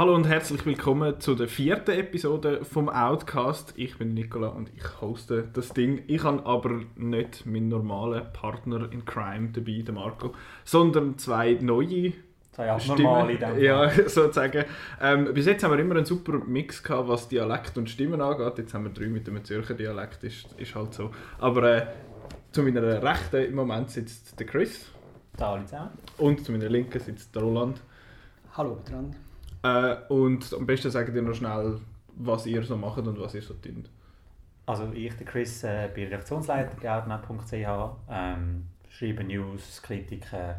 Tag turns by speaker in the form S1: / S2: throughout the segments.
S1: Hallo und herzlich willkommen zu der vierten Episode vom Outcast. Ich bin Nicola und ich hoste das Ding. Ich habe aber nicht meinen normalen Partner in Crime dabei, den Marco, sondern zwei neue
S2: Zwei abnormale
S1: Stimmen. Ja, sozusagen. Ähm, bis jetzt haben wir immer einen super Mix gehabt, was Dialekt und Stimmen angeht. Jetzt haben wir drei mit dem Zürcher Dialekt, ist, ist halt so. Aber äh, zu meiner Rechten im Moment sitzt der Chris.
S2: Hallo zusammen.
S1: Und zu meiner Linken sitzt der Roland.
S3: Hallo miteinander.
S1: Äh, und am besten sagt ihr noch schnell, was ihr so macht und was ihr so tut.
S2: Also ich, der Chris, äh, bin Redaktionsleiter bei outnet.ch, ähm, schreibe News, Kritiken,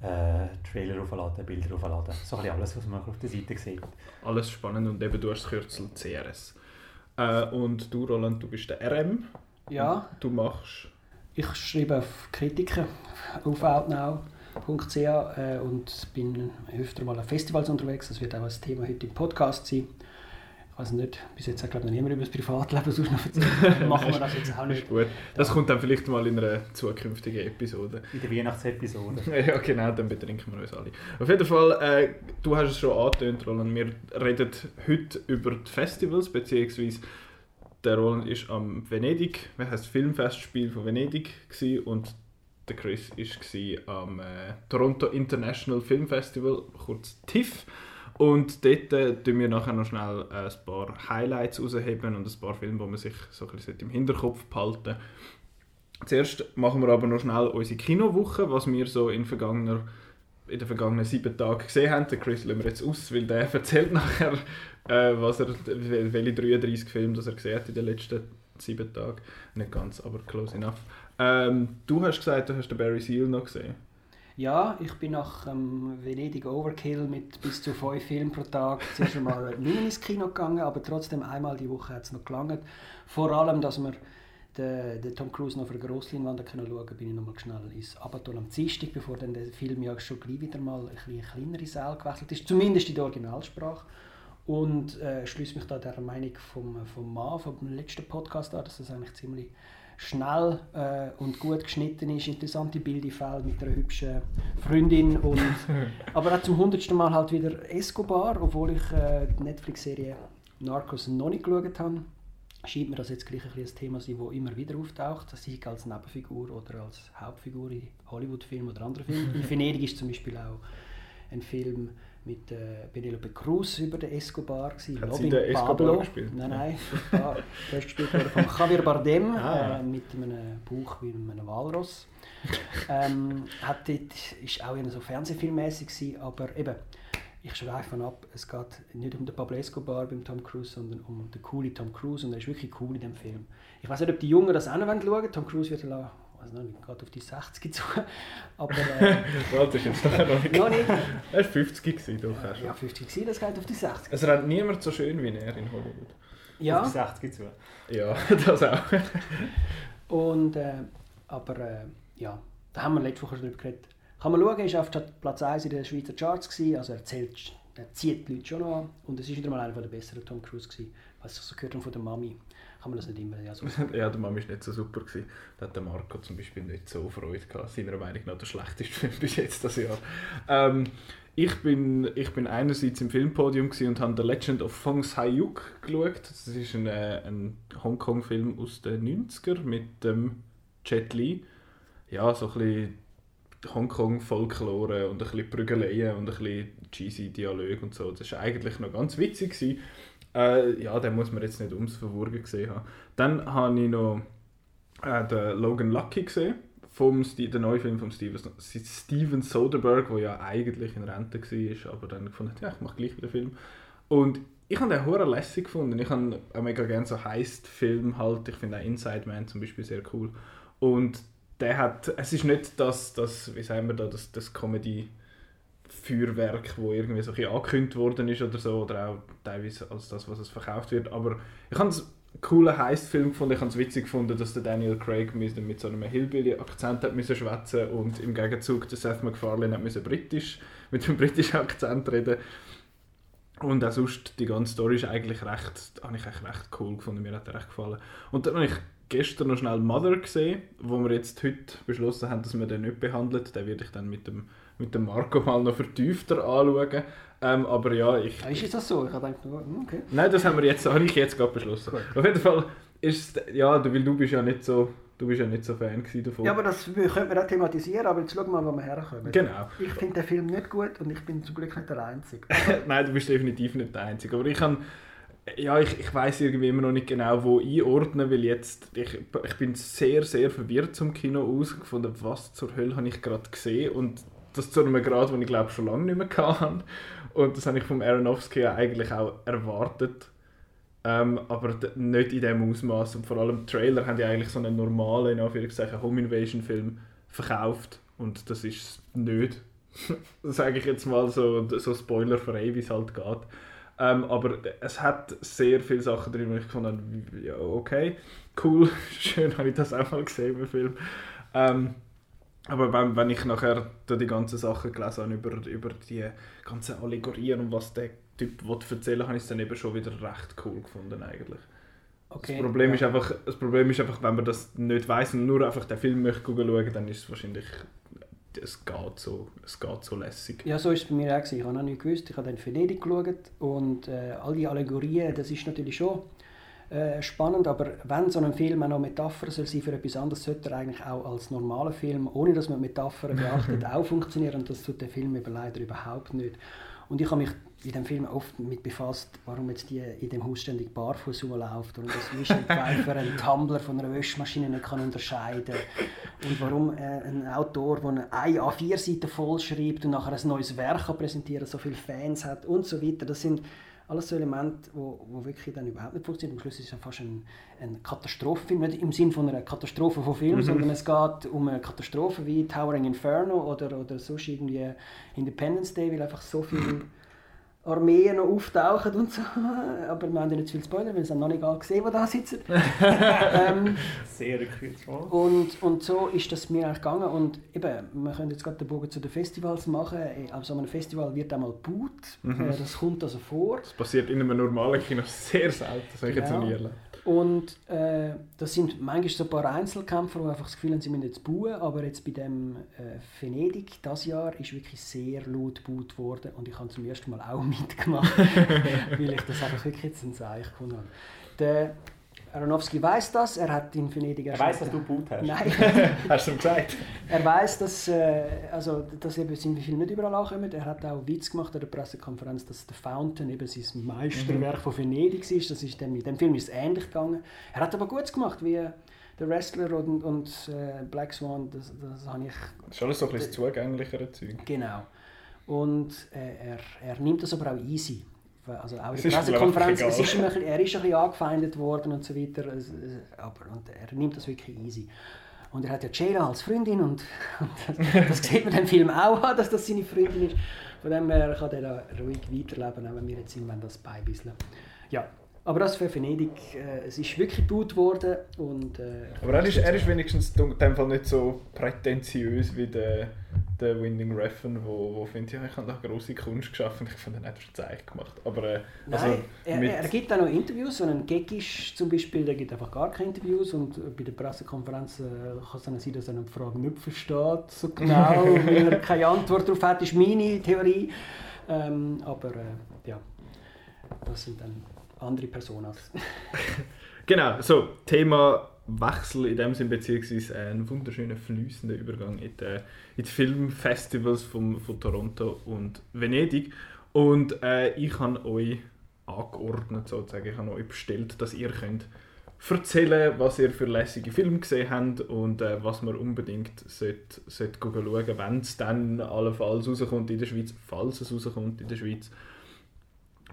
S2: äh, Trailer aufladen, Bilder aufladen. So ein alles, was man auf der Seite sieht.
S1: Alles spannend und eben du hast das Kürzel CRS. Äh, und du, Roland, du bist der RM.
S3: Ja.
S1: Du machst...
S3: Ich schreibe auf Kritiken auf outnow.ch äh, und bin öfter mal an Festivals unterwegs. Das wird auch ein Thema heute im Podcast sein. Ich weiß nicht, bis jetzt hat glaube ich noch niemand über das Privatleben sonst noch erzählt. Machen wir das jetzt auch nicht.
S1: gut. Das ja. kommt dann vielleicht mal in einer zukünftigen Episode.
S2: In der Weihnachtsepisode.
S1: ja genau, dann betrinken wir uns alle. Auf jeden Fall, äh, du hast es schon angetönt, Roland, wir reden heute über die Festivals, beziehungsweise der Roland ist am Venedig, wie heißt Filmfestspiel von Venedig gewesen, und der Chris war am äh, Toronto International Film Festival, kurz TIFF. Und dort äh, wir nachher noch schnell äh, ein paar Highlights rausheben und ein paar Filme, die man sich so ein bisschen im Hinterkopf behalten Zuerst machen wir aber noch schnell unsere Kinowoche, was wir so in, vergangener, in den vergangenen sieben Tagen gesehen haben. Den Chris lassen wir jetzt aus, weil der erzählt nachher, äh, was er, welche 33 Filme das er gesehen hat in den letzten sieben Tagen. Nicht ganz, aber close enough. Ähm, du hast gesagt, du hast den Barry Seal noch gesehen.
S3: Ja, ich bin nach ähm, Venedig Overkill mit bis zu fünf Filmen pro Tag zuerst einmal nicht ins Kino gegangen, aber trotzdem einmal die Woche hat es noch gelangt. Vor allem, dass wir den, den Tom Cruise noch einer Grossleinwand schauen können, bin ich nochmal schnell ins Abaton am Dienstag, bevor dann der Film ja schon gleich wieder mal ein bisschen kleinere Saal gewechselt ist, zumindest in der Originalsprache. Und äh, schließe mich da der Meinung vom, vom Mann, vom letzten Podcast an, dass das eigentlich ziemlich schnell äh, und gut geschnitten ist, interessante Bilder mit einer hübschen Freundin und aber auch zum hundertsten Mal halt wieder Escobar, obwohl ich äh, die Netflix-Serie Narcos noch nicht geschaut habe. Scheint mir das jetzt gleich ein, ein Thema sein, das immer wieder auftaucht, sei als Nebenfigur oder als Hauptfigur in Hollywood-Filmen oder anderen Filmen. In Venedig ist zum Beispiel auch ein Film mit äh, Penelope Cruz über den Escobar. Gewesen.
S1: Hat sie den Escobar Pablo. gespielt?
S3: Nein, nein. Der ist gespielt worden von Javier Bardem ah. äh, mit einem Buch wie einem Walross. ähm, hat dort, ist auch so fernsehfilmmäßig aber eben, ich schweife ab, es geht nicht um den Pablo Escobar beim Tom Cruise, sondern um den coolen Tom Cruise und er ist wirklich cool in dem Film. Ich weiß nicht, ob die Jungen das auch noch schauen wollen. Tom Cruise wird weiß nicht, gerade auf die 60 zu. Aber. Äh,
S1: das ist jetzt noch nicht. noch nicht. Er war 50 gewesen, doch.
S3: Ja, 50 gewesen, das geht auf die 60.
S1: Es rennt niemand so schön wie er in Hollywood.
S3: Ja.
S2: Auf die 60 zu.
S1: Ja, das auch.
S3: Und, äh, aber äh, ja, da haben wir letzte Woche schon drüber geredet. Kann man schauen, er war auf Platz 1 in den Schweizer Charts, gewesen, also er, zählt, er zieht die Leute schon noch an. Und es war wieder mal einer der besseren Tom Cruise, gewesen, was ich so gehört habe von der Mami kann man das nicht immer ja, so
S1: Ja, der Mami war nicht so super. Gewesen. Da hat Marco zum Beispiel nicht so Freude gehabt. Seiner Meinung nach der schlechteste Film bis jetzt das Jahr. Ähm, ich bin, ich bin einerseits im Filmpodium und habe The Legend of Fong Sai-yuk geschaut. Das ist ein, äh, ein Hongkong-Film aus den 90er mit dem Jet Li. Ja, so ein bisschen Hongkong-Folklore und ein bisschen Prügeleien und ein bisschen cheesy Dialog und so. Das war eigentlich noch ganz witzig. Gewesen. Äh, ja, den muss man jetzt nicht ums Verwurgen gesehen haben. Dann habe ich noch äh, den Logan Lucky gesehen, vom den neuen Film von Steven, Steven Soderbergh, der ja eigentlich in Rente war, aber dann gefunden ja, ich mache gleich wieder Film. Und ich habe den hure lässig gefunden. Ich habe auch mega gerne so Heist-Film halt. Ich finde auch Inside Man zum Beispiel sehr cool. Und der hat, es ist nicht das, das wie sagen wir da, das, das Comedy- Feuerwerk, wo irgendwie so ein angekündigt worden ist oder so, oder auch teilweise als das, was es verkauft wird. Aber ich habe es einen coolen Heist-Film gefunden. Ich habe es witzig gefunden, dass der Daniel Craig mit so einem Hillbilly-Akzent hat müssen schwätzen und im Gegenzug der Seth MacFarlane hat britisch mit einem britischen Akzent reden. Und auch sonst, die ganze Story ist eigentlich recht, habe ich echt recht cool gefunden, mir hat er recht gefallen. Und dann habe ich gestern noch schnell Mother gesehen, wo wir jetzt heute beschlossen haben, dass wir den nicht behandelt. Den werde ich dann mit dem mit dem Marco mal noch vertiefter anschauen. Ähm, aber ja, ich...
S3: Ah, Ist das so? Ich habe gedacht, oh, okay.
S1: Nein, das haben wir jetzt, habe ich jetzt gerade beschlossen.
S3: Gut.
S1: Auf jeden Fall ist es, ja, du, weil du bist ja nicht so, du bist ja nicht so Fan davon.
S3: Ja, aber das könnte man auch thematisieren, aber jetzt schauen wir mal, wo wir herkommen.
S1: Genau.
S3: Ich finde den Film nicht gut und ich bin zum Glück nicht der Einzige.
S1: Nein, du bist definitiv nicht der Einzige. Aber ich kann, ja, ich, ich weiß irgendwie immer noch nicht genau, wo einordnen, weil jetzt, ich, ich bin sehr, sehr verwirrt zum Kino ausgefunden, was zur Hölle habe ich gerade gesehen und das zu einem Grad, den ich glaube schon lange nicht mehr hatte. Und das habe ich vom Aronofsky ja eigentlich auch erwartet. Ähm, aber nicht in dem Ausmaß und vor allem die Trailer haben ja eigentlich so einen normalen, in Home Invasion Film verkauft und das ist es nicht. sage ich jetzt mal so, so spoilerfrei, wie es halt geht. Ähm, aber es hat sehr viele Sachen drin, wo ich gefunden ja okay, cool, schön habe ich das auch mal gesehen im Film. Ähm, aber wenn, wenn ich nachher die ganzen Sachen gelesen habe über, über die ganzen Allegorien und was der Typ will erzählen habe ich es dann eben schon wieder recht cool gefunden eigentlich.
S3: Okay.
S1: Das, Problem
S3: ja.
S1: ist einfach, das Problem ist einfach, wenn man das nicht weiß und nur einfach den Film möchte schauen, dann ist es wahrscheinlich, es geht so, es geht so lässig.
S3: Ja, so ist es bei mir auch. gewesen. Ich habe noch nicht gewusst. Ich habe dann Venedig geschaut und äh, all die Allegorien, das ist natürlich schon äh, spannend, aber wenn so ein Film auch noch Metapher soll sein für etwas anderes, sollte er eigentlich auch als normaler Film, ohne dass man Metaphern beachtet, auch funktionieren und das tut der Film eben leider überhaupt nicht. Und ich habe mich in dem Film oft mit befasst, warum jetzt die in dem Haus ständig barfuß rumläuft und dass Michelle Pfeiffer einen Tumbler von einer Wäschmaschine nicht kann unterscheiden und warum äh, ein Autor, der eine A4-Seite voll schreibt und nachher ein neues Werk präsentieren so viele Fans hat und so weiter. Das sind alles so Elemente, wo, wo wirklich dann überhaupt nicht funktionieren. Am Schluss ist es ja fast ein, ein Katastrophenfilm, nicht im Sinne von einer Katastrophe von Film, sondern es geht um eine Katastrophe wie Towering Inferno oder, oder sonst irgendwie Independence Day, weil einfach so viele Armeen noch auftauchen und so. Aber wir haben ja nicht viel Spoiler, weil es haben noch nicht alle gesehen, die da sitzen. ähm,
S2: Sehr gekürzt.
S3: Und, und so ist das mir eigentlich gegangen. Und eben, wir können jetzt gerade den Bogen zu den Festivals machen. Auf so einem Festival wird einmal Boot.
S1: Mhm.
S3: Äh, Das kommt also vor.
S1: Das passiert in einem normalen Kino sehr selten, das habe ich jetzt noch nie
S3: Genau.
S1: erlebt.
S3: Und äh, das sind manchmal so ein paar Einzelkämpfer, die einfach das Gefühl haben, sie müssen jetzt bauen. Aber jetzt bei dem äh, Venedig, das Jahr, ist wirklich sehr laut gebaut worden. Und ich habe zum ersten Mal auch mitgemacht, weil ich das einfach wirklich jetzt ein Zeichen gefunden habe. Der Aronofsky weiß das, er hat in Venedig
S2: Er
S3: mit-
S2: dass du gebaut hast.
S3: Nein,
S1: Hast du ihm gesagt?
S3: er weiß, dass, äh, also, dass eben seine Filme nicht überall ankommen. Er hat auch Witz gemacht an der Pressekonferenz, dass The Fountain eben sein Meisterwerk von Venedig ist. Das ist dem, dem Film ist es ähnlich gegangen. Er hat aber gut gemacht, wie The Wrestler und, und äh, Black Swan. Das, das habe ich
S1: alles so ein bisschen zugänglicher Zeug.
S3: Genau. Und äh, er, er nimmt das aber auch easy. Also auch in der Pressekonferenz, es ist ihm ein bisschen, er ist ein bisschen angefeindet worden und so weiter. Aber und er nimmt das wirklich easy. Und er hat ja Jayla als Freundin und, und das, das sieht man im Film auch an, dass das seine Freundin ist. Von dem her kann er ruhig weiterleben, auch wenn wir jetzt irgendwann das beibisseln. Ja, aber das für Venedig, äh, es ist wirklich gut worden und... Äh,
S1: Aber er ist, er ist wenigstens in dem Fall nicht so prätentiös wie der, der Winding Refn, wo, wo findet, ja, ich habe da grosse Kunst geschaffen, ich finde, er hat ein Zeichen gemacht. Aber äh, also
S3: Nein, er,
S1: mit-
S3: er gibt auch noch Interviews. So ein Gekisch zum Beispiel, der gibt einfach gar keine Interviews. Und bei der Pressekonferenz äh, kann es dann sein, dass er eine Frage nicht versteht, so genau, weil er keine Antwort darauf hat, ist meine Theorie. Ähm, aber äh, ja, das sind dann andere Personas.
S1: Genau, so, Thema Wechsel in dem Sinn, beziehungsweise ein wunderschöner fließender Übergang in die, in die Filmfestivals von, von Toronto und Venedig. Und äh, ich habe euch angeordnet, sozusagen, ich habe euch bestellt, dass ihr könnt erzählen was ihr für lässige Filme gesehen habt und äh, was man unbedingt sollte, sollte schauen wenn es dann allenfalls rauskommt in der Schweiz, falls es rauskommt in der Schweiz.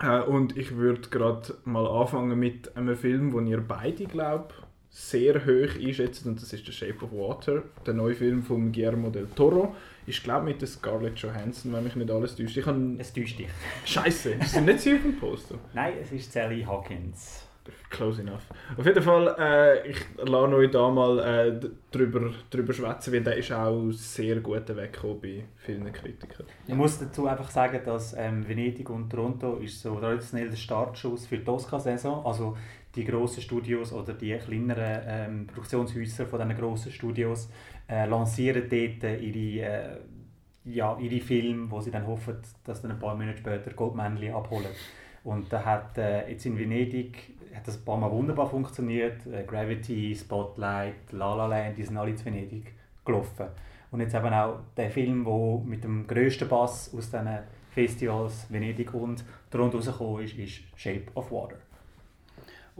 S1: Äh, und ich würde gerade mal anfangen mit einem Film, den ihr beide, glaube sehr hoch einschätzt und das ist The Shape of Water, der neue Film von Guillermo del Toro. Ich glaube mit der Scarlett Johansson, wenn mich nicht alles täuscht. Ich habe...
S2: Es täuscht dich.
S1: Scheiße, ist sie nicht sie auf dem Poster?
S2: Nein, es ist Sally Hawkins.
S1: Close enough. Auf jeden Fall, äh, ich lasse euch da mal äh, drüber, drüber schwätzen, weil der ist auch sehr gut weggekommen bei vielen Kritikern.
S2: Ich muss dazu einfach sagen, dass ähm, Venedig und Toronto ist so traditionell der Startschuss für die Oscar-Saison. Also die grossen Studios oder die kleineren ähm, Produktionshäuser von diesen grossen Studios äh, lancieren dort äh, ihre äh, ja, ihre Filme, wo sie dann hoffen, dass dann ein paar Monate später Goldmännchen abholen. Und da hat äh, jetzt in Venedig hat das ein paar Mal wunderbar funktioniert. Äh, Gravity, Spotlight, La La Land, die sind alle in Venedig gelaufen. Und jetzt eben auch der Film, der mit dem grössten Bass aus diesen Festivals Venedig und darunter rausgekommen ist, ist Shape of Water.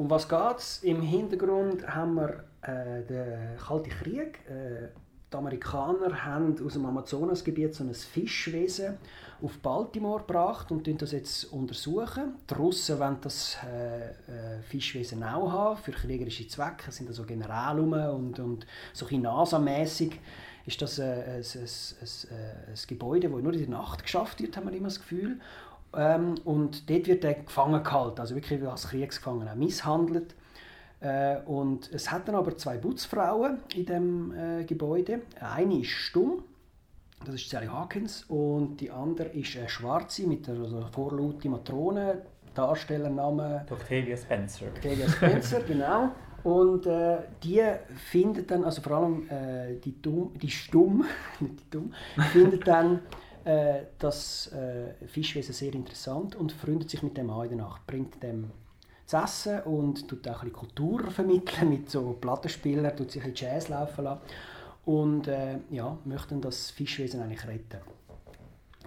S3: Um was geht es? Im Hintergrund haben wir äh, den Kalten Krieg. Äh, die Amerikaner haben aus dem Amazonasgebiet so ein Fischwesen auf Baltimore gebracht und das jetzt untersuchen. Die Russen wollen das äh, äh, Fischwesen auch haben, für kriegerische Zwecke. Sind also Generäle und, und so ein NASA-mäßig ist das ein, ein, ein, ein, Gebäude, das nur in der Nacht geschafft wird, haben wir immer das Gefühl. Ähm, und dort wird er gefangen gehalten, also wirklich als Kriegsgefangener misshandelt. Äh, und es hat dann aber zwei Putzfrauen in dem äh, Gebäude. Eine ist stumm, das ist Sally Hawkins, und die andere ist eine Schwarze mit der also vorlaute Matrone, Darstellername
S2: Octavia Spencer.
S3: Octavia Spencer, genau. Und äh, die findet dann, also vor allem äh, die, dumm, die Stumm, nicht die Dumm, findet dann äh, das äh, Fischwesen sehr interessant und freundet sich mit dem an in der Nacht, bringt dem zu essen und tut auch ein bisschen Kultur vermitteln mit so Plattenspielern, tut sich ein Jazz laufen lassen und äh, ja, möchten das Fischwesen eigentlich retten.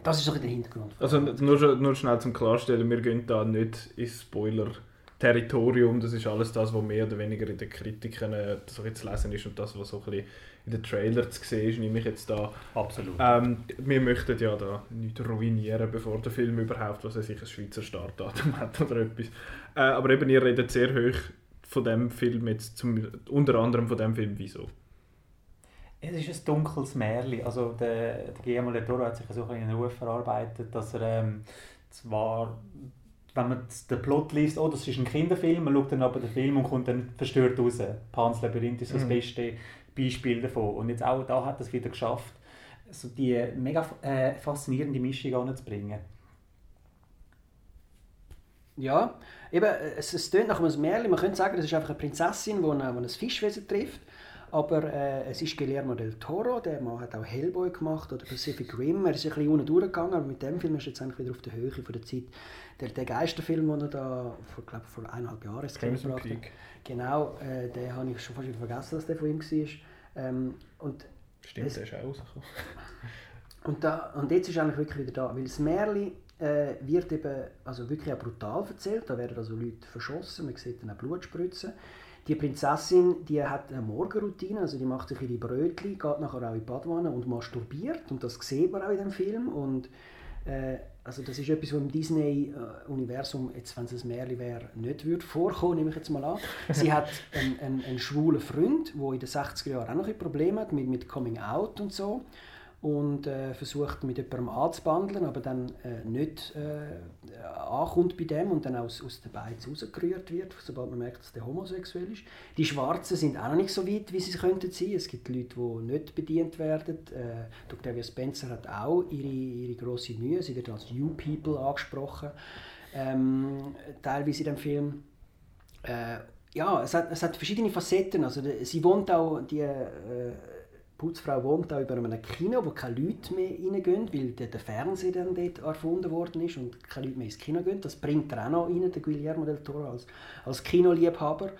S3: Das ist so der Hintergrund.
S1: Also nur, nur schnell zum Klarstellen, wir gehen da nicht ins Spoiler Territorium, das ist alles das, was mehr oder weniger in den Kritiken äh, so zu lesen ist und das, was so ein bisschen in den Trailer zu sehen ist, nehme ich jetzt da.
S2: Absolut.
S1: Ähm, wir möchten ja da nicht ruinieren, bevor der Film überhaupt, was er sich ein Schweizer Startdatum hat oder etwas. Äh, aber eben, ihr redet sehr hoch von dem Film jetzt, zum, unter anderem von dem Film, wieso?
S2: Es ist ein dunkles Märchen. Also der, der Guillermo del Toro hat sich so einen Ruf verarbeitet, dass er ähm, zwar wenn man den Plot liest, oh, das ist ein Kinderfilm, man schaut dann aber den Film und kommt dann verstört raus. Pans Labyrinth ist so das mhm. beste Beispiel davon. Und jetzt auch da hat es wieder geschafft, so die mega äh, faszinierende Mischung anzubringen.
S3: Ja, eben, es, es tönt nach einem Märchen. Man könnte sagen, es ist einfach eine Prinzessin, die, die ein Fischwesen trifft. Aber äh, es ist Guillermo del Toro, der Mann hat auch Hellboy gemacht oder Pacific Rim. Er ist ein bisschen unten durchgegangen, aber mit dem Film ist er jetzt eigentlich wieder auf der Höhe von der Zeit. Der, der Geisterfilm, den er da vor, glaub, vor eineinhalb Jahren gebracht hat, genau, äh, den habe ich schon fast wieder vergessen, dass der von ihm war. Ähm, und
S1: Stimmt, es, der ist auch rausgekommen.
S3: und, da, und jetzt ist er eigentlich wirklich wieder da, weil das Märchen äh, wird eben also wirklich auch brutal erzählt. Da werden also Leute verschossen, man sieht dann auch Blutspritzen. Die Prinzessin die hat eine Morgenroutine, also die macht sich ihre Brötchen, geht nachher auch in die Badwanne und masturbiert. Und das sieht man auch in dem Film. Und, äh, also das ist etwas, was im Disney-Universum, jetzt wenn es ein Märchen wäre, nicht würde vorkommen, nehme ich jetzt mal an. Sie hat einen, einen, einen schwulen Freund, der in den 60er Jahren auch noch ein Problem hat mit, mit Coming Out und so und äh, versucht mit jemandem anzubandeln, aber dann äh, nicht äh, ankommt bei dem und dann aus, aus den Beiz rausgerührt wird, sobald man merkt, dass der homosexuell ist. Die Schwarzen sind auch noch nicht so weit, wie sie könnten sein. Es gibt Leute, die nicht bedient werden. Äh, Octavia Spencer hat auch ihre, ihre grosse Mühe. Sie wird als You People angesprochen, ähm, teilweise in dem Film. Äh, ja, es hat, es hat verschiedene Facetten. Also, sie wohnt auch, die äh, Putzfrau wohnt auch über einem Kino, wo keine Leute mehr reingehen, weil der Fernseher dann dort erfunden worden ist und keine Leute mehr ins Kino gehen. Das bringt er auch noch rein, der Guillermo del Toro, als, als Kinoliebhaber.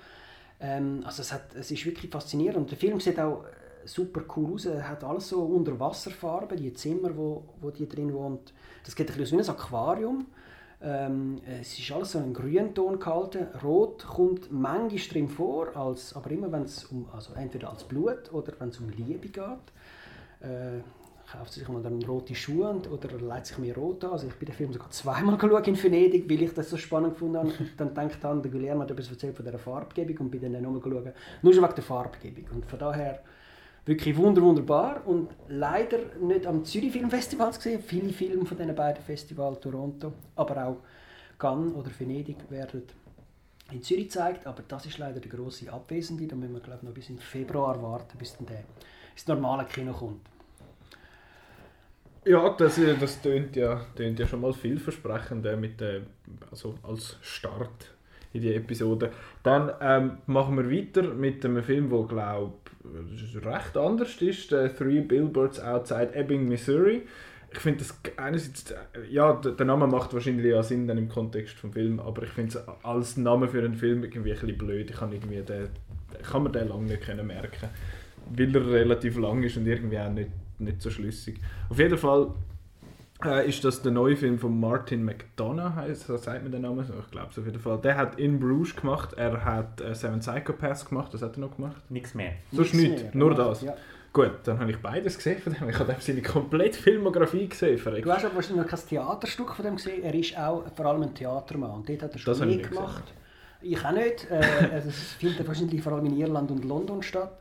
S3: Ähm, also es, hat, es ist wirklich faszinierend. Und der Film sieht auch äh, super cool aus. Er hat alles so Unterwasserfarben, die Zimmer, wo, wo die drin wohnt. Das geht ein bisschen wie ein Aquarium. Ähm, es ist alles so ein Grünton gehalten. Rot kommt manchmal drin vor, als, aber immer wenn es um, also entweder als Blut oder wenn es um Liebe geht. Äh, kauft sich mal dann rote Schuhe und, oder leitet sich mir rot an. Also ich bin den Film sogar zweimal geschaut in Venedig, weil ich das so spannend gefunden habe. dann denkt dann, der Guillermo hat etwas erzählt von dieser Farbgebung und bin dann nochmal geschaut, nur schon wegen der Farbgebung. Und von daher wirklich wunder, wunderbar und leider nicht am Zürich Filmfestival gesehen. Viele Filme von diesen beiden Festivals, Toronto, aber auch Cannes oder Venedig werden in Zürich gezeigt, aber das ist leider die große Abwesende. Da müssen wir glaube ich, noch bis in Februar warten, bis dann der ins normale Kino kommt.
S1: Ja, das, das tönt ja, ja schon mal vielversprechend mit, äh, also als Start in die Episode. Dann ähm, machen wir weiter mit einem Film, der glaube recht anders ist, äh, Three Billboards Outside Ebbing, Missouri. Ich finde das einerseits, ja, der Name macht wahrscheinlich ja Sinn dann im Kontext vom Film, aber ich finde es als Name für einen Film irgendwie ein bisschen blöd. Ich kann, irgendwie den, kann mir den lange nicht merken, weil er relativ lang ist und irgendwie auch nicht, nicht so schlüssig. Auf jeden Fall äh, ist das der neue Film von Martin McDonough, heißt, so sagt man den Namen, ich glaube es auf jeden Fall. Der hat In Bruges gemacht, er hat äh, Seven Psychopaths gemacht, was hat er noch gemacht?
S2: Nichts mehr.
S1: Sonst
S3: Nichts mehr,
S1: nur
S3: genau,
S1: das.
S3: ja.
S1: Gut, dann habe ich beides gesehen von dem. Ich habe seine komplette Filmografie gesehen. verreckt.
S3: Du hast aber wahrscheinlich noch kein Theaterstück von dem gesehen. Er ist auch vor allem ein Theatermann. Und dort hat er
S1: Das
S3: schon nie
S1: nicht
S3: gemacht. Ich auch nicht. Äh, also es findet wahrscheinlich vor allem in Irland und London statt.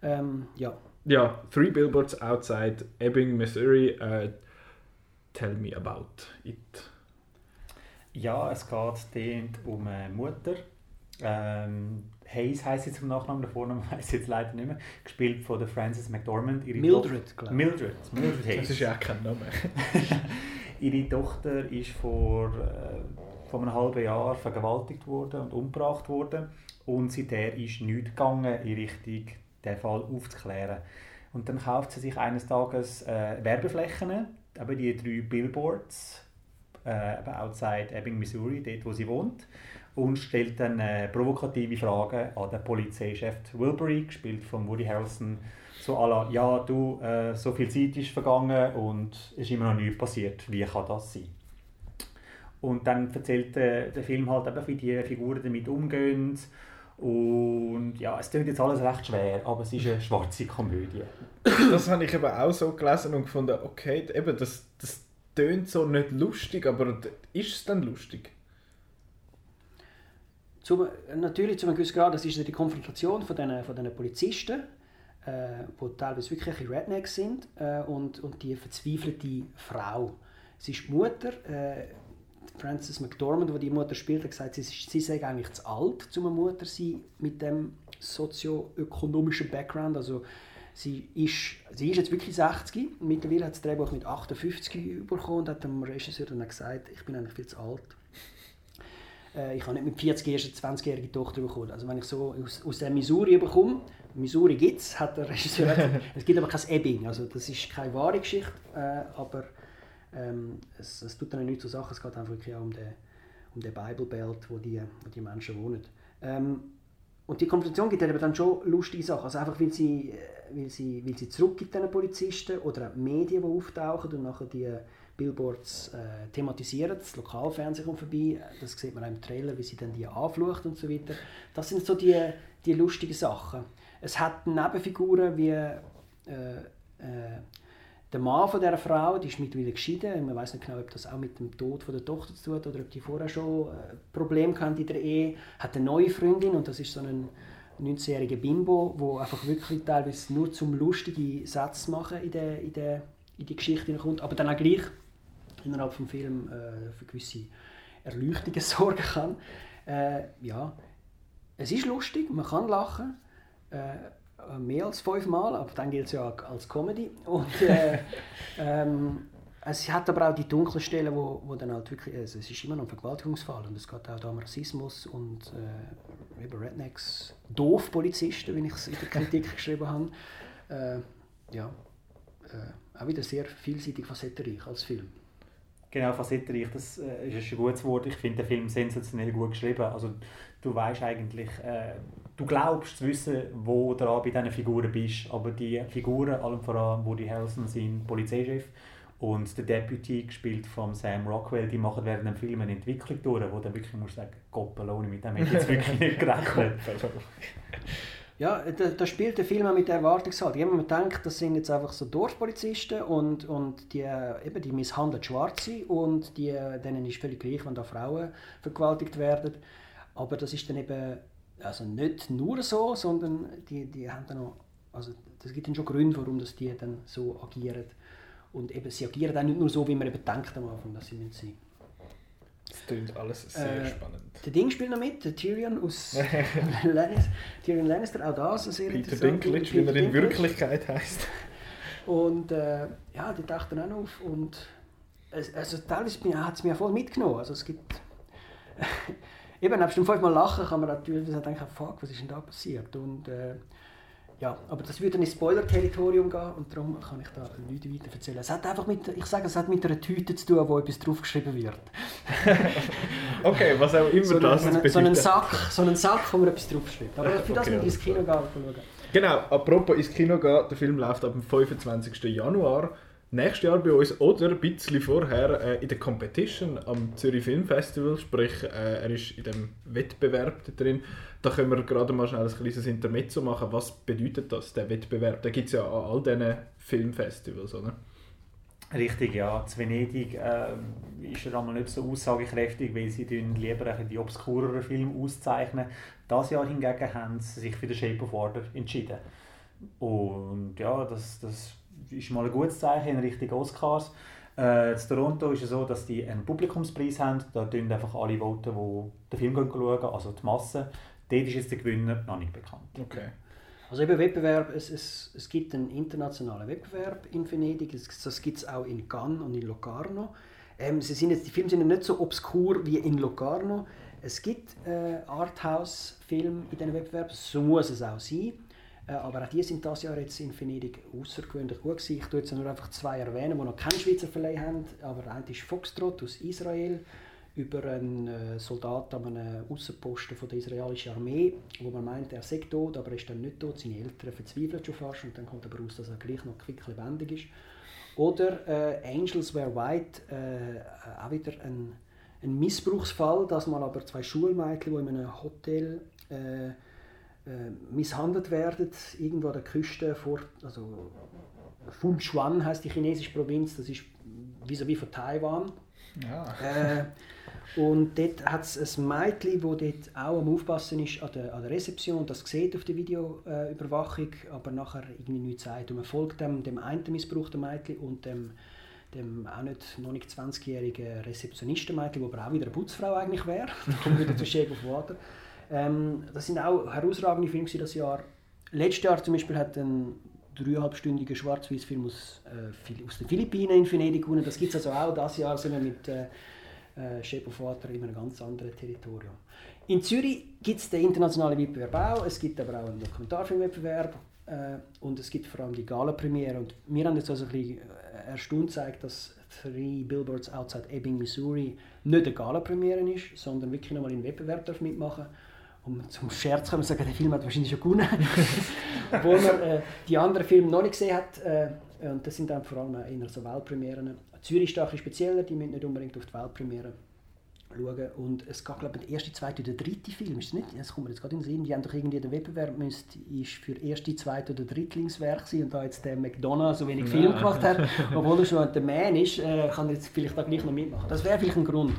S3: Ähm, ja.
S1: Ja, Three Billboards Outside Ebbing, Missouri. Äh, tell me about it.
S2: Ja, es geht dort um eine Mutter. Ähm, Hayes heisst sie zum Nachnamen, der Vorname weiß ich jetzt leider nicht mehr. Gespielt von der Frances McDormand. Ihre
S3: Mildred, glaube ich.
S2: Mildred, Mildred Hayes.
S1: Das ist ja auch kein Name.
S2: Ihre Tochter ist vor, äh, vor einem halben Jahr vergewaltigt worden und umgebracht worden. Und seither ist nichts gegangen in Richtung, den Fall aufzuklären. Und dann kauft sie sich eines Tages äh, Werbeflächen, eben die drei Billboards, äh, eben outside Ebbing, Missouri, dort wo sie wohnt. Und stellt dann äh, provokative Fragen an den Polizeichef Wilbury, gespielt von Woody Harrelson. So à la, ja, du, äh, so viel Zeit ist vergangen und ist immer noch nichts passiert. Wie kann das sein? Und dann erzählt der, der Film halt eben, wie die Figuren damit umgehen. Und ja, es klingt jetzt alles recht schwer, aber es ist eine schwarze Komödie.
S1: Das habe ich eben auch so gelesen und gefunden, okay, eben, das, das tönt so nicht lustig, aber ist es dann lustig?
S3: Zum, natürlich zu einem gewissen Grad, das ist ja die Konfrontation von diesen, von Polizisten, äh, die teilweise wirklich ein Rednecks sind, äh, und, und die verzweifelte Frau. Sie ist die Mutter, äh, Frances McDormand, die die Mutter spielt, hat gesagt, sie, sie sei eigentlich zu alt, um eine Mutter zu sein mit dem sozioökonomischen Background. Also sie ist, sie ist jetzt wirklich 60, mittlerweile hat das Drehbuch mit 58 bekommen und hat dem Regisseur dann gesagt, ich bin eigentlich viel zu alt. Äh, ich habe nicht mit 40 erst eine 20-jährige Tochter bekommen. Also wenn ich so aus, aus dem Missouri bekomme, Missouri gibt es, hat der Regisseur gesagt, es gibt aber kein Ebbing. Also das ist keine wahre Geschichte, äh, aber ähm, es, es tut dann nichts zur Sache. Es geht einfach auch um den, um den Bible Belt, wo die, wo die Menschen wohnen. Ähm, und die Konfrontation gibt aber dann schon lustige Sachen. Also einfach, weil sie, äh, weil sie, weil sie zurückgibt den Polizisten oder die Medien, die auftauchen und nachher die Billboards äh, thematisieren. Das Lokalfernsehen kommt vorbei. Das sieht man auch im Trailer, wie sie dann die anflucht und so weiter. Das sind so die, die lustigen Sachen. Es hat Nebenfiguren wie äh, äh, der Mann von dieser Frau, die ist mittlerweile geschieden. Man weiß nicht genau, ob das auch mit dem Tod von der Tochter zu tun hat oder ob die vorher schon äh, Probleme hatten in der Ehe. Hat eine neue Freundin und das ist so ein 19-jähriger Bimbo, wo einfach wirklich teilweise nur zum lustige Sätze machen in, der, in, der, in die Geschichte hineinkommt, aber dann auch gleich innerhalb des Films äh, für gewisse Erleuchtungen sorgen kann. Äh, ja, es ist lustig, man kann lachen. Äh, mehr als fünfmal, aber dann gilt es ja als Comedy. Und, äh, ähm, es hat aber auch die dunklen Stellen, wo, wo dann halt wirklich, also es ist immer noch ein Vergewaltigungsfall und es geht auch da um Rassismus und äh, eben Rednecks, doof Polizisten, wie ich es in der Kritik geschrieben habe. Äh, ja, äh, auch wieder sehr vielseitig facettenreich als Film.
S2: Genau, facettenreich, das äh, ist ein gutes Wort. Ich finde den Film sensationell gut geschrieben. Also du weißt eigentlich, äh, du glaubst zu wissen, wo du dran bei diesen Figuren bist, aber die Figuren, allem voran Woody Harrelson, sein Polizeichef und der Deputy, gespielt von Sam Rockwell, die machen während dem Film eine Entwicklung durch, wo dann wirklich musst du sagen, Goppelone, mit dem hätte ich jetzt wirklich nicht gerechnet.
S3: Ja, da, da spielt der Film auch mit der Erwartungshaltung. Man denkt, das sind jetzt einfach so Dorfpolizisten und, und die, äh, eben, die misshandeln Schwarze und die, äh, denen ist völlig gleich, wenn da Frauen vergewaltigt werden. Aber das ist dann eben also nicht nur so, sondern die, die haben dann noch, also das gibt dann schon Gründe, warum das die dann so agieren. Und eben, sie agieren auch nicht nur so, wie man eben denkt am Anfang, dass sie müssen sein
S1: Das klingt alles sehr
S3: Äh,
S1: spannend.
S3: Der Ding spielt noch mit, der Tyrion aus Lannister. Tyrion Lannister, auch das eine sehr
S1: Peter
S3: interessante-
S1: Dinklage, wie er in. Wirklichkeit heißt.
S3: Und äh, ja, die tauchten auch noch auf. Und also teilweise hat es mich auch voll mitgenommen. Also es gibt eben, nebst dem fünfmal Lachen kann man natürlich denken, fuck, was ist denn da passiert? Und, äh, ja, aber das würde ins Spoiler-Territorium gehen und darum kann ich da nichts weiter erzählen. Es hat einfach mit, ich sage, es hat mit einer Tüte zu tun, wo etwas draufgeschrieben wird.
S1: okay, was auch immer
S3: so
S1: das
S3: eine, so einen Sack, so einen Sack, wo man etwas draufschreibt. Aber für das okay, ins Kino gehen schauen.
S1: Genau, apropos ins Kino gehen, der Film läuft ab dem 25. Januar nächstes Jahr bei uns oder ein bisschen vorher äh, in der Competition am Zürich Film Festival, sprich äh, er ist in dem Wettbewerb drin. Da können wir gerade mal schnell ein kleines Intermezzo machen. Was bedeutet das, der Wettbewerb? Da gibt es ja an all diesen Filmfestivals, oder?
S2: Richtig, ja. Zu Venedig äh, ist er einmal nicht so aussagekräftig, weil sie lieber die obskureren Filme auszeichnen. Das Jahr hingegen haben sie sich für den Shape of Water entschieden. Und ja, das, das ist mal ein gutes Zeichen in Richtung Oscars. Äh, in Toronto ist es so, dass die einen Publikumspreis haben. Da tun einfach alle voten, die den Film schauen, also die Masse. Dort ist jetzt der Gewinner noch nicht bekannt.
S1: Okay.
S3: Also eben Wettbewerb, es, es, es gibt einen internationalen Wettbewerb in Venedig, das, das gibt es auch in Cannes und in Locarno. Ähm, sie sind jetzt, die Filme sind nicht so obskur wie in Locarno. Es gibt äh, Arthouse-Filme in diesem Wettbewerb, so muss es auch sein. Äh, aber auch die sind das Jahr jetzt in Venedig außergewöhnlich gut gewesen. Ich tue jetzt nur einfach zwei erwähnen, die noch keinen Schweizer Verleih haben. Aber einer ist Foxtrot aus Israel über einen äh, Soldat an einem Außenposten der israelischen Armee, wo man meint, er sei tot, aber er ist dann nicht tot. Seine Eltern verzweifeln schon fast und dann kommt aber raus, dass er gleich noch quick lebendig ist. Oder äh, Angels Wear White, äh, auch wieder ein, ein Missbrauchsfall, das mal aber zwei Schulmädchen, die in einem Hotel äh, äh, misshandelt werden, irgendwo an der Küste vor, also Funchuan heißt die chinesische Provinz, das ist vis-à-vis von Taiwan. Ja. Äh, und dort hat es ein Mädchen, das dort auch am Aufpassen ist an der, an der Rezeption, das sieht auf der Videoüberwachung, äh, aber nachher irgendwie nichts sagt. Und man folgt dem, dem einen missbrauchten Mädchen und dem, dem auch nicht, noch nicht 20-jährigen Rezeptionistenmädchen, wo aber auch wieder eine Putzfrau eigentlich wäre. kommt wieder zu Shape of Water. Ähm, das sind auch herausragende Filme das Jahr. Letztes Jahr zum Beispiel hat ein dreieinhalbstündiger Schwarz-Weiß-Film aus, äh, aus den Philippinen in Venedig gewonnen. Das gibt es also auch. Das Jahr sind wir mit äh, äh, Shape of Water in einem ganz anderen Territorium. In Zürich gibt es den internationalen Wettbewerb auch. Es gibt aber auch einen Dokumentarfilmwettbewerb. Äh, und es gibt vor allem die Gala-Premiere. Und wir haben jetzt also ein bisschen äh, erstaunt gezeigt, dass Three Billboards Outside Ebbing, Missouri nicht eine Gala-Premiere ist, sondern wirklich nochmal den Wettbewerb mitmachen darf um zum Scherz kann man sagen, der Film hat wahrscheinlich schon gewonnen. Obwohl man äh, die anderen Filme noch nicht gesehen hat. Äh, und das sind dann vor allem eher so Weltpremieren. Zürich ist da ein spezieller, die müssen nicht unbedingt auf die Weltpremiere schauen. Und es gab, glaube ich, der erste, zweite oder dritte Film, ist es nicht? Das kommt mir jetzt gerade in den Sinn. Die haben doch irgendwie den Wettbewerb müsste ist für erste, zweite oder drittlingswerk sein und da jetzt der McDonald's so wenig ja. Film gemacht hat, obwohl er schon der Man ist, äh, kann er jetzt vielleicht da gleich noch mitmachen. Das wäre vielleicht ein Grund.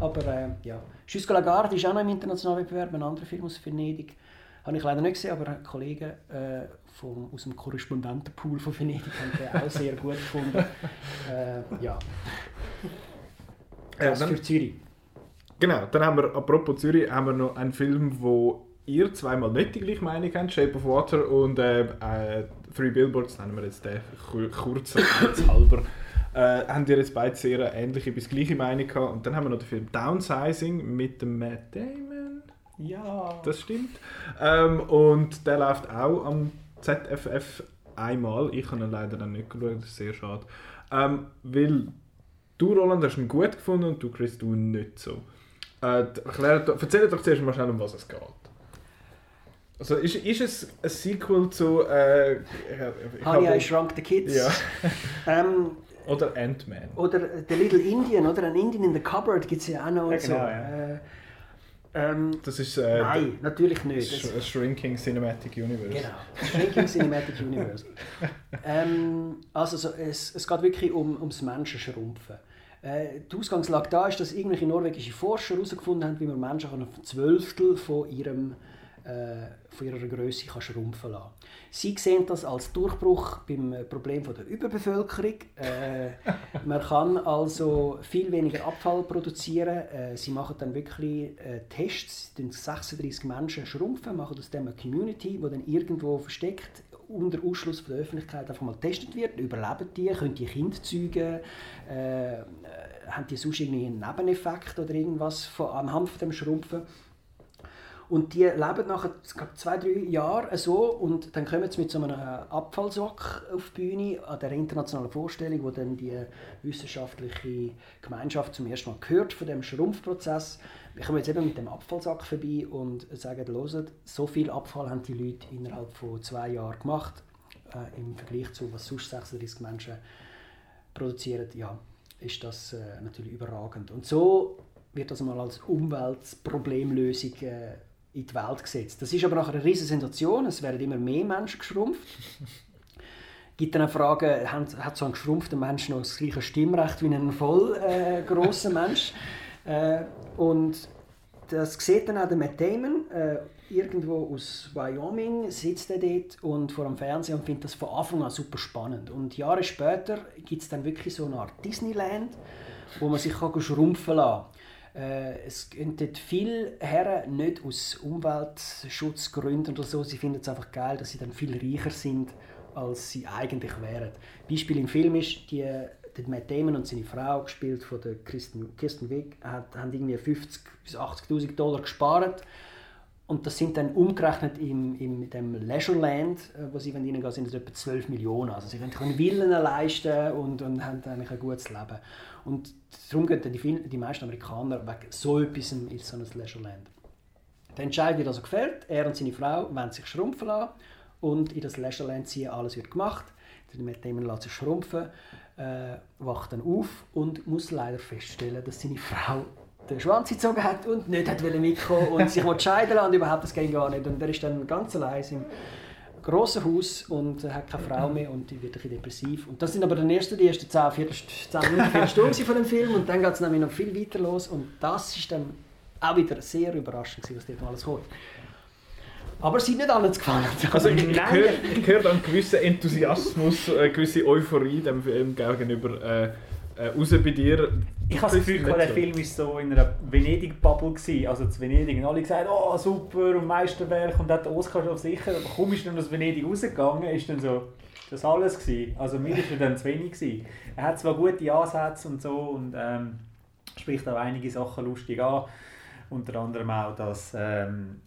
S3: Aber äh, ja, Jusqu'à la Garde ist auch noch im internationalen Wettbewerb, ein anderer Film aus Venedig. Habe ich leider nicht gesehen, aber Kollegen äh, vom, aus dem Korrespondentenpool von Venedig haben den auch sehr gut gefunden. Äh, ja. Das für Zürich.
S1: Genau, dann haben wir, apropos Zürich, haben wir noch einen Film, wo ihr zweimal nicht die gleiche Meinung habt, Shape of Water und äh, äh, Three Billboards, nennen wir jetzt den kurz halber äh, haben die jetzt beide sehr ähnliche bis gleiche Meinung gehabt. Und dann haben wir noch den Film Downsizing mit dem Matt Damon. Ja. Das stimmt. Ähm, und der läuft auch am ZFF einmal. Ich habe ihn leider dann nicht geschaut, das ist sehr schade. Ähm, weil du, Roland, hast ihn gut gefunden und du, Chris, du nicht so. Äh, erklär, erzähl doch zuerst mal schnell, um was es geht. Also ist, ist es ein Sequel zu äh,
S3: Honey, I Shrunk the Kids?
S1: Ja.
S3: ähm,
S1: oder Ant-Man.
S3: Oder The Little Indian, oder? Ein Indian in the Cupboard gibt es ja auch noch. Ja, genau, so. ja. Äh, ähm,
S1: das ist, äh,
S3: nein, natürlich nicht.
S1: Sh das, Shrinking Cinematic Universe.
S3: Genau, Shrinking Cinematic Universe. ähm, also so, es, es geht wirklich um, ums Menschenschrumpfen. Äh, die Ausgangslage da ist, dass irgendwelche norwegische Forscher herausgefunden haben, wie man Menschen auf ein Zwölftel von ihrem äh, von ihrer Größe kann schrumpfen lassen. Sie sehen das als Durchbruch beim Problem der Überbevölkerung. Äh, man kann also viel weniger Abfall produzieren. Äh, sie machen dann wirklich äh, Tests, den 36 Menschen schrumpfen, machen aus dem eine Community, die dann irgendwo versteckt unter Ausschluss von der Öffentlichkeit einfach mal getestet wird. Überleben die, können die Kinder zeugen, äh, haben die sonst irgendwie einen Nebeneffekt oder irgendwas von, am Hand von dem Schrumpfen. Und die leben nach zwei, drei Jahren so und dann kommen sie mit so einem Abfallsack auf die Bühne an der internationalen Vorstellung, wo dann die wissenschaftliche Gemeinschaft zum ersten Mal gehört von dem Schrumpfprozess. Wir kommen jetzt eben mit dem Abfallsack vorbei und sagen, hört, so viel Abfall haben die Leute innerhalb von zwei Jahren gemacht, äh, im Vergleich zu was sonst 36 Menschen produzieren, ja, ist das äh, natürlich überragend. Und so wird das mal als Umweltproblemlösung äh, in die Welt gesetzt. Das ist aber nachher eine riesige Sensation, es werden immer mehr Menschen geschrumpft. gibt dann eine Frage, hat so ein geschrumpfter Mensch noch das gleiche Stimmrecht wie ein voll äh, grosser Mensch? Äh, und das sieht dann auch der Matt Damon, äh, irgendwo aus Wyoming sitzt er dort und vor dem Fernseher und findet das von Anfang an super spannend. Und Jahre später gibt es dann wirklich so eine Art Disneyland, wo man sich kann schrumpfen kann. Äh, es gehen viele Herren nicht aus Umweltschutzgründen oder so, sie finden es einfach geil, dass sie dann viel reicher sind, als sie eigentlich wären. Beispiel im Film ist, die, der Matt Damon und seine Frau, gespielt von der Kirsten, Kirsten Wick, hat, haben irgendwie 50 bis 80'000 Dollar gespart und das sind dann umgerechnet in, in dem Leisureland, äh, wo sie reingehen, sind das etwa 12 Millionen. Also sie können Villen leisten und, und haben eigentlich ein gutes Leben. Und darum gehen die, die meisten Amerikaner wegen so etwas in so ein Leisureland. Der Entscheid wird also gefällt. Er und seine Frau wollen sich schrumpfen lassen und in das Leisureland ziehen. Alles wird gemacht. Mit dem lässt sich schrumpfen, äh, wacht dann auf und muss leider feststellen, dass seine Frau den Schwanz gezogen hat und nicht hat mitkommen und sich scheiden lassen und überhaupt das ging gar nicht. Und er ist dann ganz allein im grossen Haus und hat keine Frau mehr und wird ein bisschen depressiv. Und das sind aber dann erst die ersten 10, 10 Minuten, 4 Stunden von dem Film und dann geht es nämlich noch viel weiter los und das ist dann auch wieder sehr überraschend, was dort alles kommt. Aber es sind nicht alle gefallen.
S1: Also ich, ich höre hör einen gewissen Enthusiasmus, eine gewisse Euphorie dem Film gegenüber. Äh, äh, raus bei dir.
S2: Ich habe das Gefühl, der Film war so in einer Venedig-Bubble. Also zu Venedig. Und alle gesagt, oh super und Meisterwerk und hat den Oscar schon sicher. Aber kaum ist dann aus Venedig rausgegangen, ist dann so das alles gewesen. Also mir war er dann zu wenig. Gewesen. Er hat zwar gute Ansätze und so und ähm, spricht auch einige Sachen lustig an. Unter anderem auch, dass, ähm,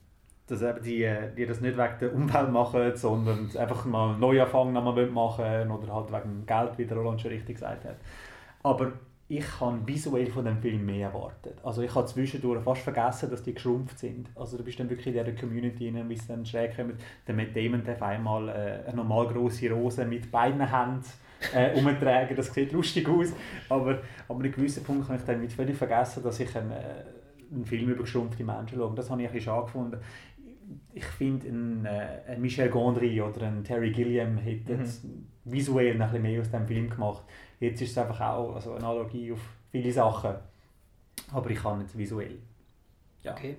S2: dass eben die, die das nicht wegen der Umwelt machen, sondern einfach mal einen Neuanfang machen oder halt wegen Geld, wie der Roland schon richtig gesagt hat. Aber ich habe visuell von dem Film mehr erwartet. Also ich habe zwischendurch fast vergessen, dass die geschrumpft sind. Also du bist dann wirklich in dieser Community, wie es dann schräg kommt. Der Matt Damon darf einmal äh, eine normal große Rose mit beiden Händen äh, umtragen. Das sieht lustig aus. Aber, an einem gewissen Punkt habe ich dann völlig vergessen, dass ich einen, äh, einen Film über geschrumpfte Menschen schaue. Das habe ich ein bisschen schade gefunden. Ich finde, ein, äh, ein Michel Gondry oder ein Terry Gilliam hätten mhm. visuell ein bisschen mehr aus dem Film gemacht Jetzt ist es einfach auch also eine Analogie auf viele Sachen. Aber ich kann nicht visuell.
S3: Ja. Okay.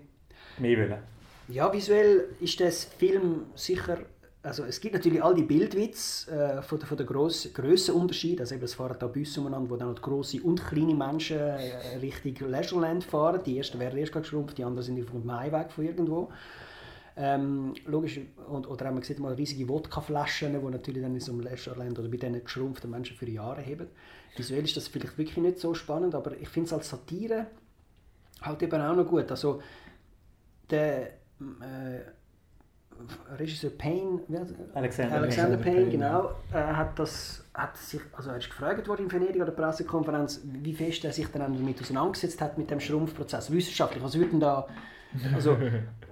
S2: Mehr wollen.
S3: Ja, visuell ist das Film sicher also es gibt natürlich all die Bildwitze äh, von der, von der grossen, Grössenunterschied. Also eben, es fahren da Busse umeinander, wo dann grosse und kleine Menschen äh, Richtung Leisureland fahren. Die ersten werden erst geschrumpft, die anderen sind auf dem Maiweg von irgendwo. Ähm, logisch, und, oder haben wir gesehen, mal riesige Wodkaflaschen, die natürlich dann in so einem Leisureland oder bei diesen geschrumpften Menschen für Jahre haben. Visuell ist das vielleicht wirklich nicht so spannend, aber ich finde es als Satire halt eben auch noch gut. Also der äh, Regisseur Payne,
S2: Alexander,
S3: Alexander Payne, Payne, genau, äh, hat das, hat sich, also er ist gefragt worden in Venedig an der Pressekonferenz, wie fest er sich dann damit auseinandergesetzt hat mit dem Schrumpfprozess, wissenschaftlich, was würden da also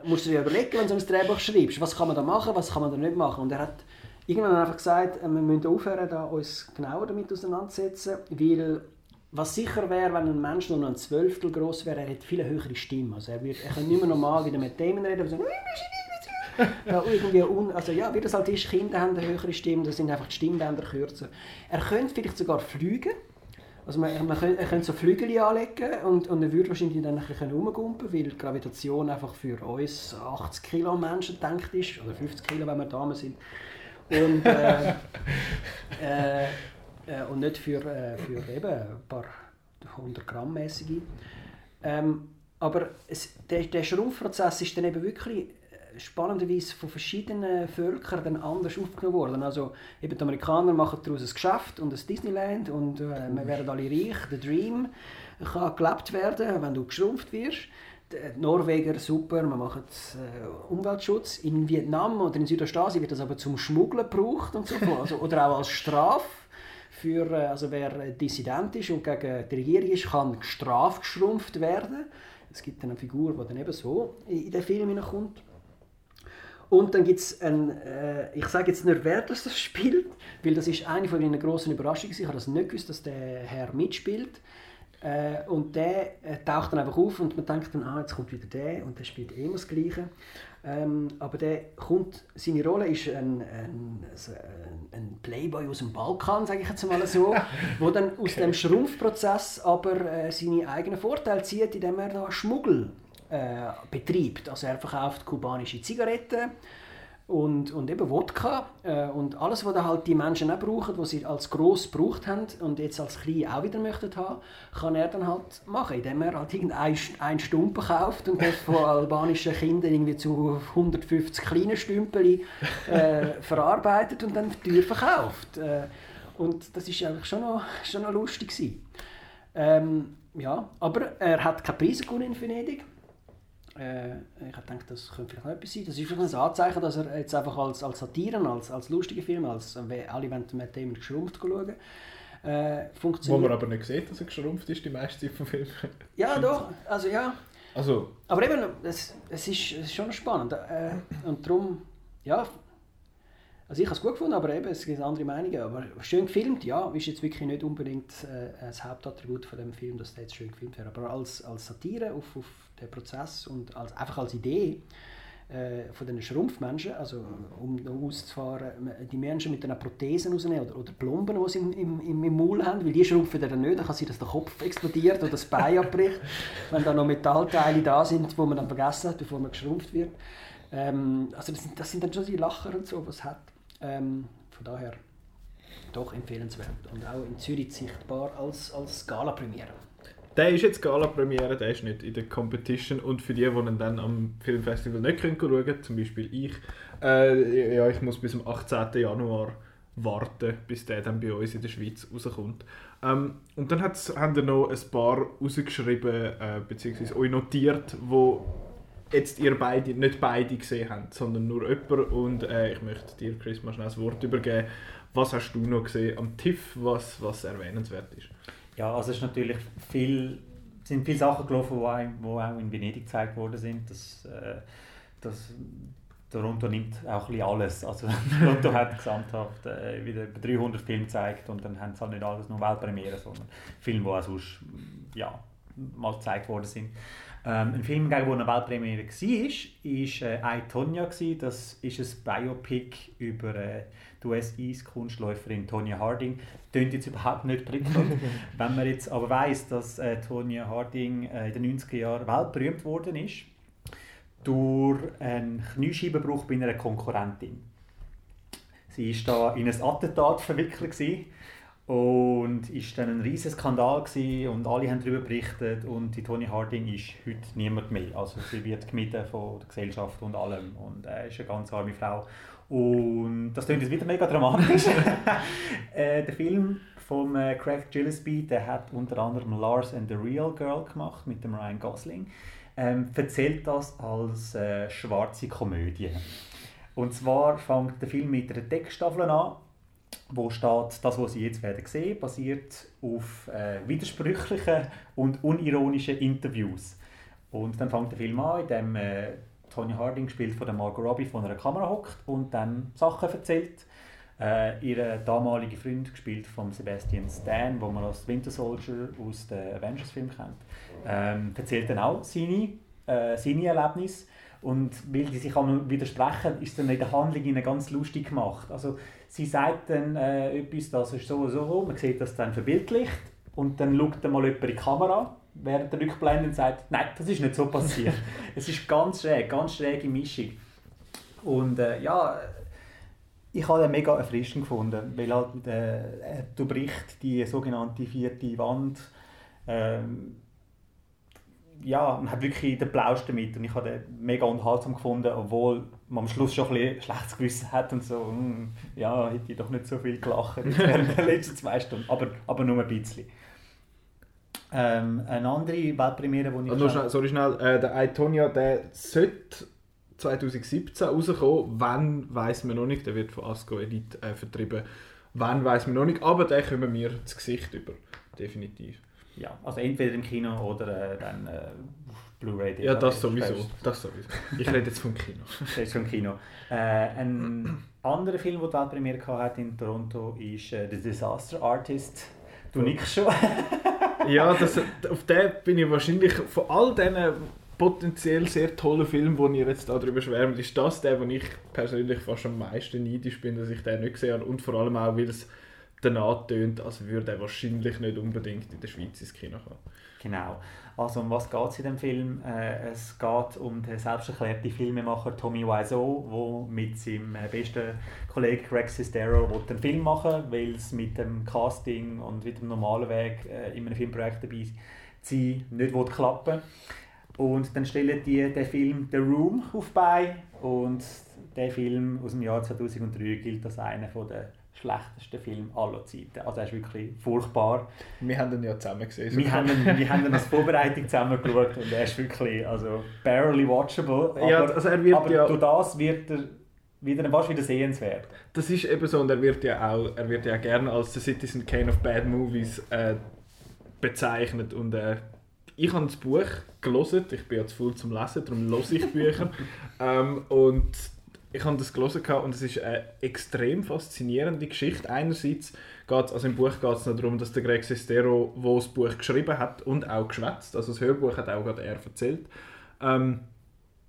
S3: musst du dir überlegen, wenn du ein Drehbuch schreibst, was kann man da machen, was kann man da nicht machen. Und er hat irgendwann einfach gesagt, äh, wir müssen aufhören, da uns genauer damit auseinanderzusetzen, weil was sicher wäre, wenn ein Mensch nur noch ein Zwölftel groß wäre, er hätte viel höhere Stimme. Also er, wird, er könnte nicht mehr normal wieder mit Themen reden, so, ja, irgendwie un, also ja, wie das halt ist, Kinder haben eine höhere Stimme, da sind einfach die Stimmbänder kürzer. Er könnte vielleicht sogar fliegen, also man, man könnte, er könnte so Flügel anlegen und, und er würde wahrscheinlich dann ein bisschen rumgumpen, weil die Gravitation einfach für uns 80 Kilo Menschen gedacht ist, oder 50 Kilo, wenn wir Damen sind. Und, äh, äh, äh, und nicht für, äh, für eben ein paar 100 Gramm mäßige. Ähm, aber es, der, der Schrumpfprozess ist dann eben wirklich spannenderweise von verschiedenen Völkern dann anders aufgenommen worden. Also eben die Amerikaner machen daraus ein Geschäft und ein Disneyland und äh, wir werden alle reich. Der Dream kann gelebt werden, wenn du geschrumpft wirst. Die Norweger, super, man macht äh, Umweltschutz. In Vietnam oder in Südostasien wird das aber zum Schmuggeln gebraucht und so also, Oder auch als Strafe. Für, äh, also wer Dissident ist und gegen die Regierung ist, kann gestraft geschrumpft werden. Es gibt eine Figur, die dann eben so in den Film hineinkommt. Und dann gibt es ein, äh, ich sage jetzt nicht, wer das spielt, weil das ist eine von meinen grossen Überraschungen. Ich habe das nicht gewusst, dass der Herr mitspielt. Äh, und der äh, taucht dann einfach auf und man denkt dann, ah, jetzt kommt wieder der und der spielt eh immer das Gleiche. Ähm, aber der kommt, seine Rolle ist ein, ein, ein Playboy aus dem Balkan, sage ich jetzt mal so, wo dann aus okay. dem Schrumpfprozess aber äh, seine eigenen Vorteile zieht, indem er da Schmuggel äh, betreibt. Also er verkauft kubanische Zigaretten und, und eben Wodka äh, und alles, was halt die Menschen auch brauchen, was sie als gross gebraucht haben und jetzt als klein auch wieder möchten haben, kann er dann halt machen, indem er halt irgendeinen Stumpen kauft und das von albanischen Kindern irgendwie zu 150 kleinen Stümpeln äh, verarbeitet und dann teuer verkauft. Äh, und das ist eigentlich schon noch, schon noch lustig Ähm, ja, aber er hat keine Preise gewonnen in Venedig äh, ich habe gedacht, das könnte vielleicht noch etwas sein. Das ist vielleicht ein Anzeichen, dass er jetzt einfach als, als Satiren, als, als lustige Film, als äh, alle wollen mit dem geschrumpft schauen, äh, funktioniert.
S1: Wo man aber nicht sieht, dass er geschrumpft ist, die meiste Zeit vom Film.
S3: Ja, doch, also ja.
S1: Also.
S3: Aber eben, es, es, ist, es ist schon spannend. Äh, und darum, ja, also ich habe es gut gefunden, aber eben, es gibt andere Meinungen. Aber schön gefilmt, ja, ist jetzt wirklich nicht unbedingt äh, das Hauptattribut von dem Film, dass der jetzt schön gefilmt wäre. Aber als, als Satire auf, auf den Prozess und als, einfach als Idee äh, von den Schrumpfmenschen, also um auszufahren, die Menschen mit einer Prothesen rausnehmen oder, oder Plomben, die sie im, im, im Maul haben, weil die schrumpfen dann nicht, dann kann sein, dass der Kopf explodiert oder das Bein abbricht, wenn da noch Metallteile da sind, die man dann vergessen hat, bevor man geschrumpft wird. Ähm, also das sind, das sind dann schon die Lacher und so, was hat. Ähm, von daher doch empfehlenswert und auch in Zürich sichtbar als, als Gala-Premiere.
S1: Der ist jetzt Gala-Premiere, der ist nicht in der Competition und für die, die ihn dann am Filmfestival nicht können schauen können, zum Beispiel ich, äh, ja, ich muss bis zum 18. Januar warten, bis der dann bei uns in der Schweiz rauskommt. Ähm, und dann haben wir noch ein paar rausgeschrieben, äh, beziehungsweise euch notiert, wo jetzt ihr beide, nicht beide gesehen habt, sondern nur jemand. Und äh, ich möchte dir, Chris, mal schnell das Wort übergeben. Was hast du noch gesehen am TIFF, was, was erwähnenswert ist?
S2: Ja, also es ist natürlich viel, sind viele Sachen gelaufen, die auch, auch in Venedig gezeigt worden sind. Das, äh, das, Toronto nimmt auch ein bisschen alles. Also Toronto hat gesamthaft äh, wieder über 300 Filme gezeigt und dann haben sie halt nicht alles nur Weltpremiere, sondern Filme, die auch sonst ja, mal gezeigt worden sind. Ähm, ein Film, der eine Weltpremiere war, war äh, I, Tonya. Das ist ein Biopic über äh, die US-Eis-Kunstläuferin Tonya Harding. Klingt jetzt überhaupt nicht prickelnd. Wenn man jetzt aber weiss, dass äh, Tonya Harding äh, in den 90er Jahren weltberühmt worden ist, durch einen Kniescheibenbruch bei einer Konkurrentin. Sie war da in ein Attentat verwickelt. Gewesen und ist dann ein riesiger Skandal gewesen und alle haben darüber berichtet und die Toni Harding ist heute niemand mehr. Also sie wird gemieden von der Gesellschaft und allem und äh, ist eine ganz arme Frau. Und das klingt jetzt wieder mega dramatisch. äh, der Film von äh, Craig Gillespie, der hat unter anderem Lars and the Real Girl gemacht mit dem Ryan Gosling. Ähm, erzählt das als äh, schwarze Komödie. Und zwar fängt der Film mit einer Deckstaffel an wo steht, das, was Sie jetzt werden sehen, basiert auf äh, widersprüchlichen und unironischen Interviews. Und dann fängt der Film an, in dem äh, Tony Harding spielt von der Margot Robbie von einer Kamera hockt und dann Sachen erzählt. Äh, ihr damaliger Freund, gespielt von Sebastian Stan, wo man als Winter Soldier aus den Avengers-Filmen kennt, ähm, erzählt dann auch seine, äh, seine Erlebnisse. Und weil die sich auch widersprechen, ist dann in der Handlung ganz lustig gemacht. Also sie sagt dann äh, etwas, das ist so und so, man sieht das dann verbildlicht und dann schaut dann mal jemand in die Kamera während der Rückblende und sagt, nein, das ist nicht so passiert. es ist ganz schräg, ganz schräge Mischung. Und äh, ja, ich habe den mega erfrischend gefunden, weil halt, äh, du bricht die sogenannte vierte Wand. Ähm, ja, man hat wirklich den Plausch damit und ich habe den mega unterhaltsam gefunden, obwohl man am Schluss schon ein bisschen schlechtes Gewissen hat und so, hm, ja, hätte ich doch nicht so viel gelacht während den letzten zwei Stunden, aber, aber nur ein bisschen. Ähm, eine andere Weltpremiere, die ich...
S1: Also, schnell, sorry schnell, äh, der Aitonia, der sollte 2017 rauskommen, wann weiß man noch nicht, der wird von Asco Elite äh, vertrieben, wann weiß man noch nicht, aber den kommen wir das Gesicht über, definitiv.
S2: Ja, also entweder im Kino oder äh, dann äh, Blu-ray.
S1: Ja, das sowieso, das sowieso. Ich rede jetzt vom Kino.
S2: das ist vom Kino. Äh, ein anderer Film, der Weltpremiere hatte in Toronto, ist äh, The Disaster Artist. Du nickst schon.
S1: ja, das, auf den bin ich wahrscheinlich von all diesen potenziell sehr tollen Filmen, die ihr jetzt darüber schwärmt, ist das der, wo ich persönlich fast am meisten neidisch bin, dass ich den nicht gesehen habe und vor allem auch, weil es danach tönt, als würde er wahrscheinlich nicht unbedingt in der Schweiz ins Kino kommen.
S2: Genau. Also um was geht es in dem Film? Äh, es geht um den selbsterklärten Filmemacher Tommy Wiseau, der mit seinem äh, besten Kollegen Greg Sestero einen Film machen will, weil es mit dem Casting und mit dem normalen Weg äh, in einem Filmprojekt dabei sein nicht klappen. Und dann stellen die den Film The Room auf bei und der Film aus dem Jahr 2003 gilt als einer der schlechtesten Filme aller Zeiten. Also er ist wirklich furchtbar.
S1: Wir haben ihn ja zusammen gesehen.
S2: Wir haben, ihn, wir haben ihn als Vorbereitung zusammen geschaut und er ist wirklich also barely watchable. Aber,
S1: ja, also er wird
S2: aber
S1: ja,
S2: durch das wird er wieder, fast wieder sehenswert.
S1: Das ist eben so und er wird ja auch, er wird ja gerne als The Citizen Kane of Bad Movies äh, bezeichnet und äh, ich habe das Buch gelesen, ich bin ja zu faul zum Lesen, darum lese ich Bücher. ähm, und ich habe das gelesen und es ist eine extrem faszinierende Geschichte. Einerseits geht also im Buch geht es darum, dass der Greg Sestero, der das Buch geschrieben hat und auch geschwätzt, also das Hörbuch hat auch gerade er erzählt, ähm,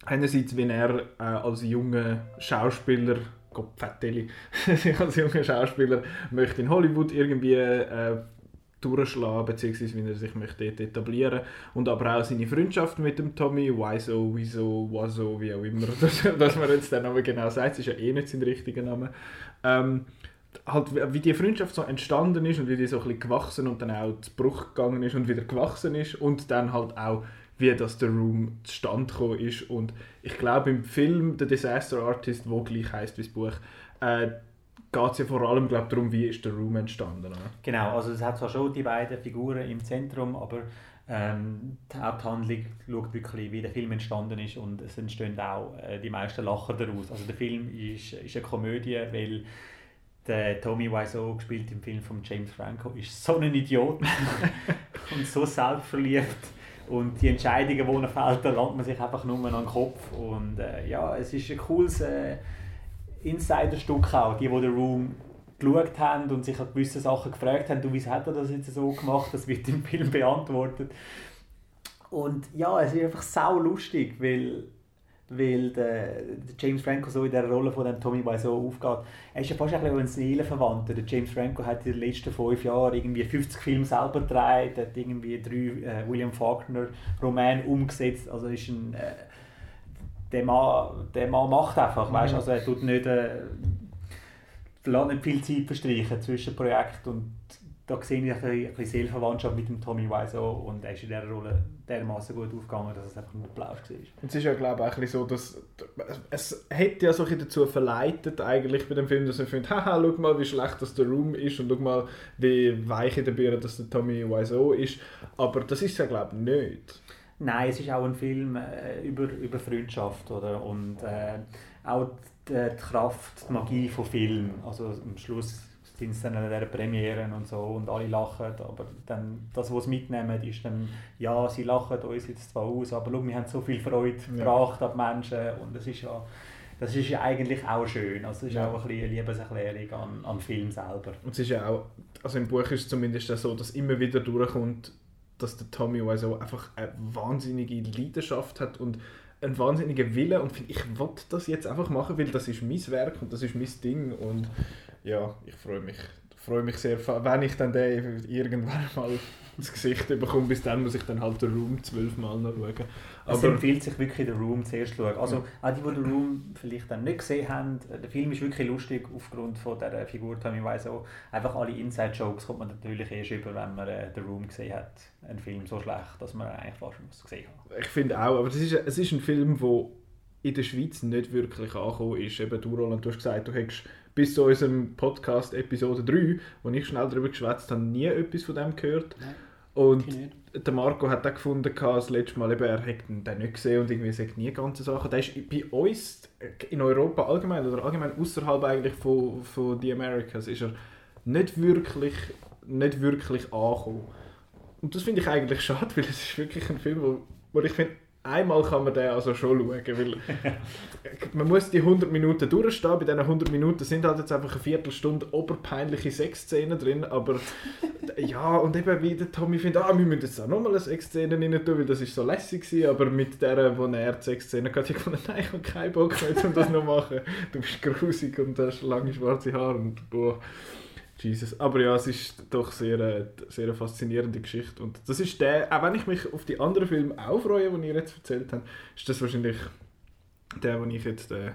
S1: einerseits, wenn er äh, als junger Schauspieler Gott, Fetteli, als junger Schauspieler möchte in Hollywood irgendwie äh, durchschlagen, beziehungsweise wie er sich möchte etablieren und aber auch seine Freundschaft mit dem Tommy, Wiso, Wieso, Waso, wie auch immer, dass, dass man jetzt den Namen genau sagt, ist ja eh nicht sein richtiger Name. Ähm, halt, wie die Freundschaft so entstanden ist und wie die so ein bisschen gewachsen und dann auch zu Bruch gegangen ist und wieder gewachsen ist und dann halt auch wie das der Room zustande gekommen ist und ich glaube im Film The Disaster Artist, wo gleich heißt wie das Buch, äh, geht es ja vor allem glaub, darum, wie ist der Room entstanden. Oder?
S2: Genau, also es hat zwar schon die beiden Figuren im Zentrum, aber ähm, die Haupthandlung schaut wirklich, wie der Film entstanden ist und es entstehen auch äh, die meisten Lacher daraus. Also der Film ist, ist eine Komödie, weil der Tommy Wiseau, gespielt im Film von James Franco, ist so ein Idiot und so selbstverliebt. Und die Entscheidungen, die er fällt, da landet man sich einfach nur an den Kopf. Und äh, ja, es ist ein cooles... Äh, Insiderstück auch, die, die den Room geschaut haben und sich an gewisse Sachen gefragt haben, du, wieso hat er das jetzt so gemacht, das wird im Film beantwortet. Und ja, es ist einfach sau lustig, weil, weil der, der James Franco so in der Rolle von dem Tommy Wiseau aufgeht. Er ist ja fast ein, ein Seelenverwandter. Der James Franco hat in den letzten fünf Jahren irgendwie 50 Filme selber gedreht, hat irgendwie drei äh, William Faulkner Romane umgesetzt, also ist ein äh, der Mann, der Mann macht einfach, weißt? also er tut nicht, äh, nicht viel Zeit verstreichen zwischen Projekt und da sehe ich ein bisschen Seelverwandtschaft mit dem Tommy Wiseau und er ist in dieser Rolle dermaßen gut aufgegangen, dass es einfach nur Applaus war.
S1: Und es ist ja glaube ich auch so, dass es hätte ja so dazu verleitet eigentlich bei dem Film, dass man findet, haha, schau mal, wie schlecht das der Room ist und schau mal, wie weich in der Birne das der Tommy Wiseau ist, aber das ist ja glaube ich nicht.
S2: Nein, es ist auch ein Film äh, über, über Freundschaft oder? und äh, auch die, die, Kraft, die Magie von Film. Also am Schluss sind es dann an der Premiere und so und alle lachen, aber dann, das, was sie mitnehmen, ist dann, ja, sie lachen uns jetzt zwar aus, aber schau, wir haben so viel Freude ja. gebracht an die Menschen und das ist ja das ist ja eigentlich auch schön. Also es ist ja. auch ein eine Liebeserklärung an, am Film selber.
S1: Und es ist ja auch, also im Buch ist es zumindest so, dass immer wieder durchkommt, dass der Tommy Wiseau einfach eine wahnsinnige Leidenschaft hat und einen wahnsinnigen Willen und finde, ich will das jetzt einfach machen, weil das ist mein Werk und das ist mein Ding und ja, ich freue mich freue mich sehr, wenn ich dann den irgendwann mal ins Gesicht bekomme. Bis dann muss ich dann halt den Room zwölfmal noch schauen.
S2: Aber es empfiehlt sich wirklich, den Room zuerst zu schauen. Also auch die, die den Room vielleicht dann nicht gesehen haben, der Film ist wirklich lustig aufgrund von dieser Figur Tommy Wiseau. Einfach alle Inside-Jokes kommt man natürlich erst über, wenn man äh, den Room gesehen hat. Ein Film so schlecht, dass man eigentlich fast muss gesehen haben.
S1: Ich finde auch, aber es ist, es ist ein Film, der in der Schweiz nicht wirklich angekommen ist. Eben, du, Roland, du hast gesagt, du hättest bis zu unserem Podcast Episode 3, wo ich schnell darüber geschwätzt habe, nie etwas von dem gehört. Nein. Und der Marco hat auch gefunden, das letzte Mal, eben, er hätte den nicht gesehen und irgendwie sagt nie ganze Sachen. Der ist bei uns in Europa allgemein oder allgemein außerhalb eigentlich von, von The Americas ist er nicht wirklich, nicht wirklich angekommen. Und das finde ich eigentlich schade, weil es ist wirklich ein Film, wo, wo ich finde, einmal kann man den also schon schauen, weil man muss die 100 Minuten durchstehen. Bei diesen 100 Minuten sind halt jetzt einfach eine Viertelstunde oberpeinliche Sexszenen drin, aber ja, und eben wie der Tommy findet, ah, wir müssen jetzt auch nochmal eine Sexszene rein tun, weil das ist so lässig war, aber mit der, wo er die Sexszene hatte, ich gefunden, nein, ich habe keinen Bock mehr, um das noch zu machen. Du bist grusig und hast lange schwarze Haare und boah. Jesus. Aber ja, es ist doch sehr, äh, sehr eine faszinierende Geschichte. Und das ist der, auch wenn ich mich auf die anderen Filme auch freue, die ihr jetzt erzählt habt, ist das wahrscheinlich der, den ich jetzt, äh,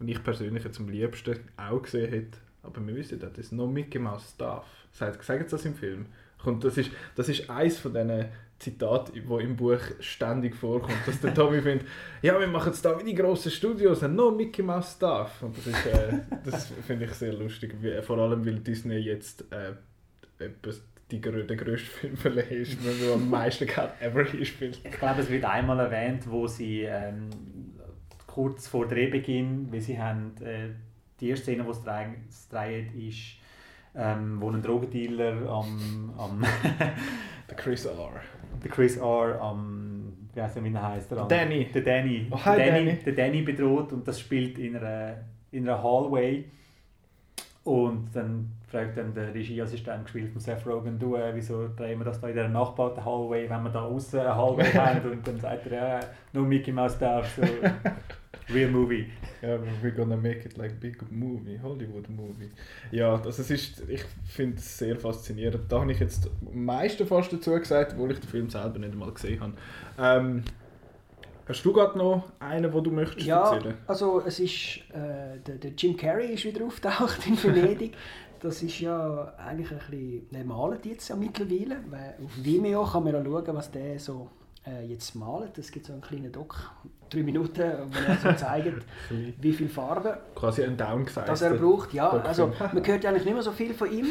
S1: den ich persönlich jetzt am liebsten auch gesehen hätte. Aber wir wissen, das ist noch Mickey Mouse Stuff. Sagt, sagen sie das im Film? Und das ist, das ist eins von diesen Zitat, wo im Buch ständig vorkommt, dass der Tommy findet, ja, wir machen jetzt da wie die grossen Studios no Mickey Mouse Stuff. Und das, ist, äh, das finde ich sehr lustig, vor allem weil Disney jetzt äh, etwas die, der grösste Film ist, der am meisten Geld ever gespielt
S2: Ich glaube, es wird einmal erwähnt, wo sie ähm, kurz vor Drehbeginn, wie sie haben, äh, die erste Szene, wo es dreht, ist, ähm, wo ein Drogendealer am... am
S1: der Chris R
S2: der Chris R. am, wie heißt er, wie heißt er?
S1: Danny.
S2: Der Danny.
S1: Oh, hi,
S2: der Danny,
S1: Danny.
S2: Der Danny bedroht und das spielt in einer, in einer Hallway. Und dann fragt dann der Regieassistent gespielt von Seth Rogen, du, äh, wieso drehen wir das da in der nachbarten Hallway, wenn wir da außen eine Hallway haben? Und dann sagt er, ja, no Mickey Mouse darf, so real movie.
S1: Ja, yeah, we're gonna make it like big movie, Hollywood movie. Ja, also es ist, ich finde es sehr faszinierend. Da habe ich jetzt am meisten fast dazu gesagt, obwohl ich den Film selber nicht einmal gesehen habe. Ähm, Hast du gerade noch einen, den du möchtest
S3: ja, erzählen? Ja, also es ist, äh, der, der, Jim Carrey ist wieder auftaucht in Venedig. Das ist ja eigentlich ein bisschen, der malt jetzt ja mittlerweile. Auf Vimeo kann man ja schauen, was der so äh, jetzt malt. Es gibt so einen kleinen Doc, drei Minuten, wo er so zeigt, wie viel Farbe
S1: Quasi ein Downside.
S3: Das er braucht, ja. Also man hört ja eigentlich nicht mehr so viel von ihm.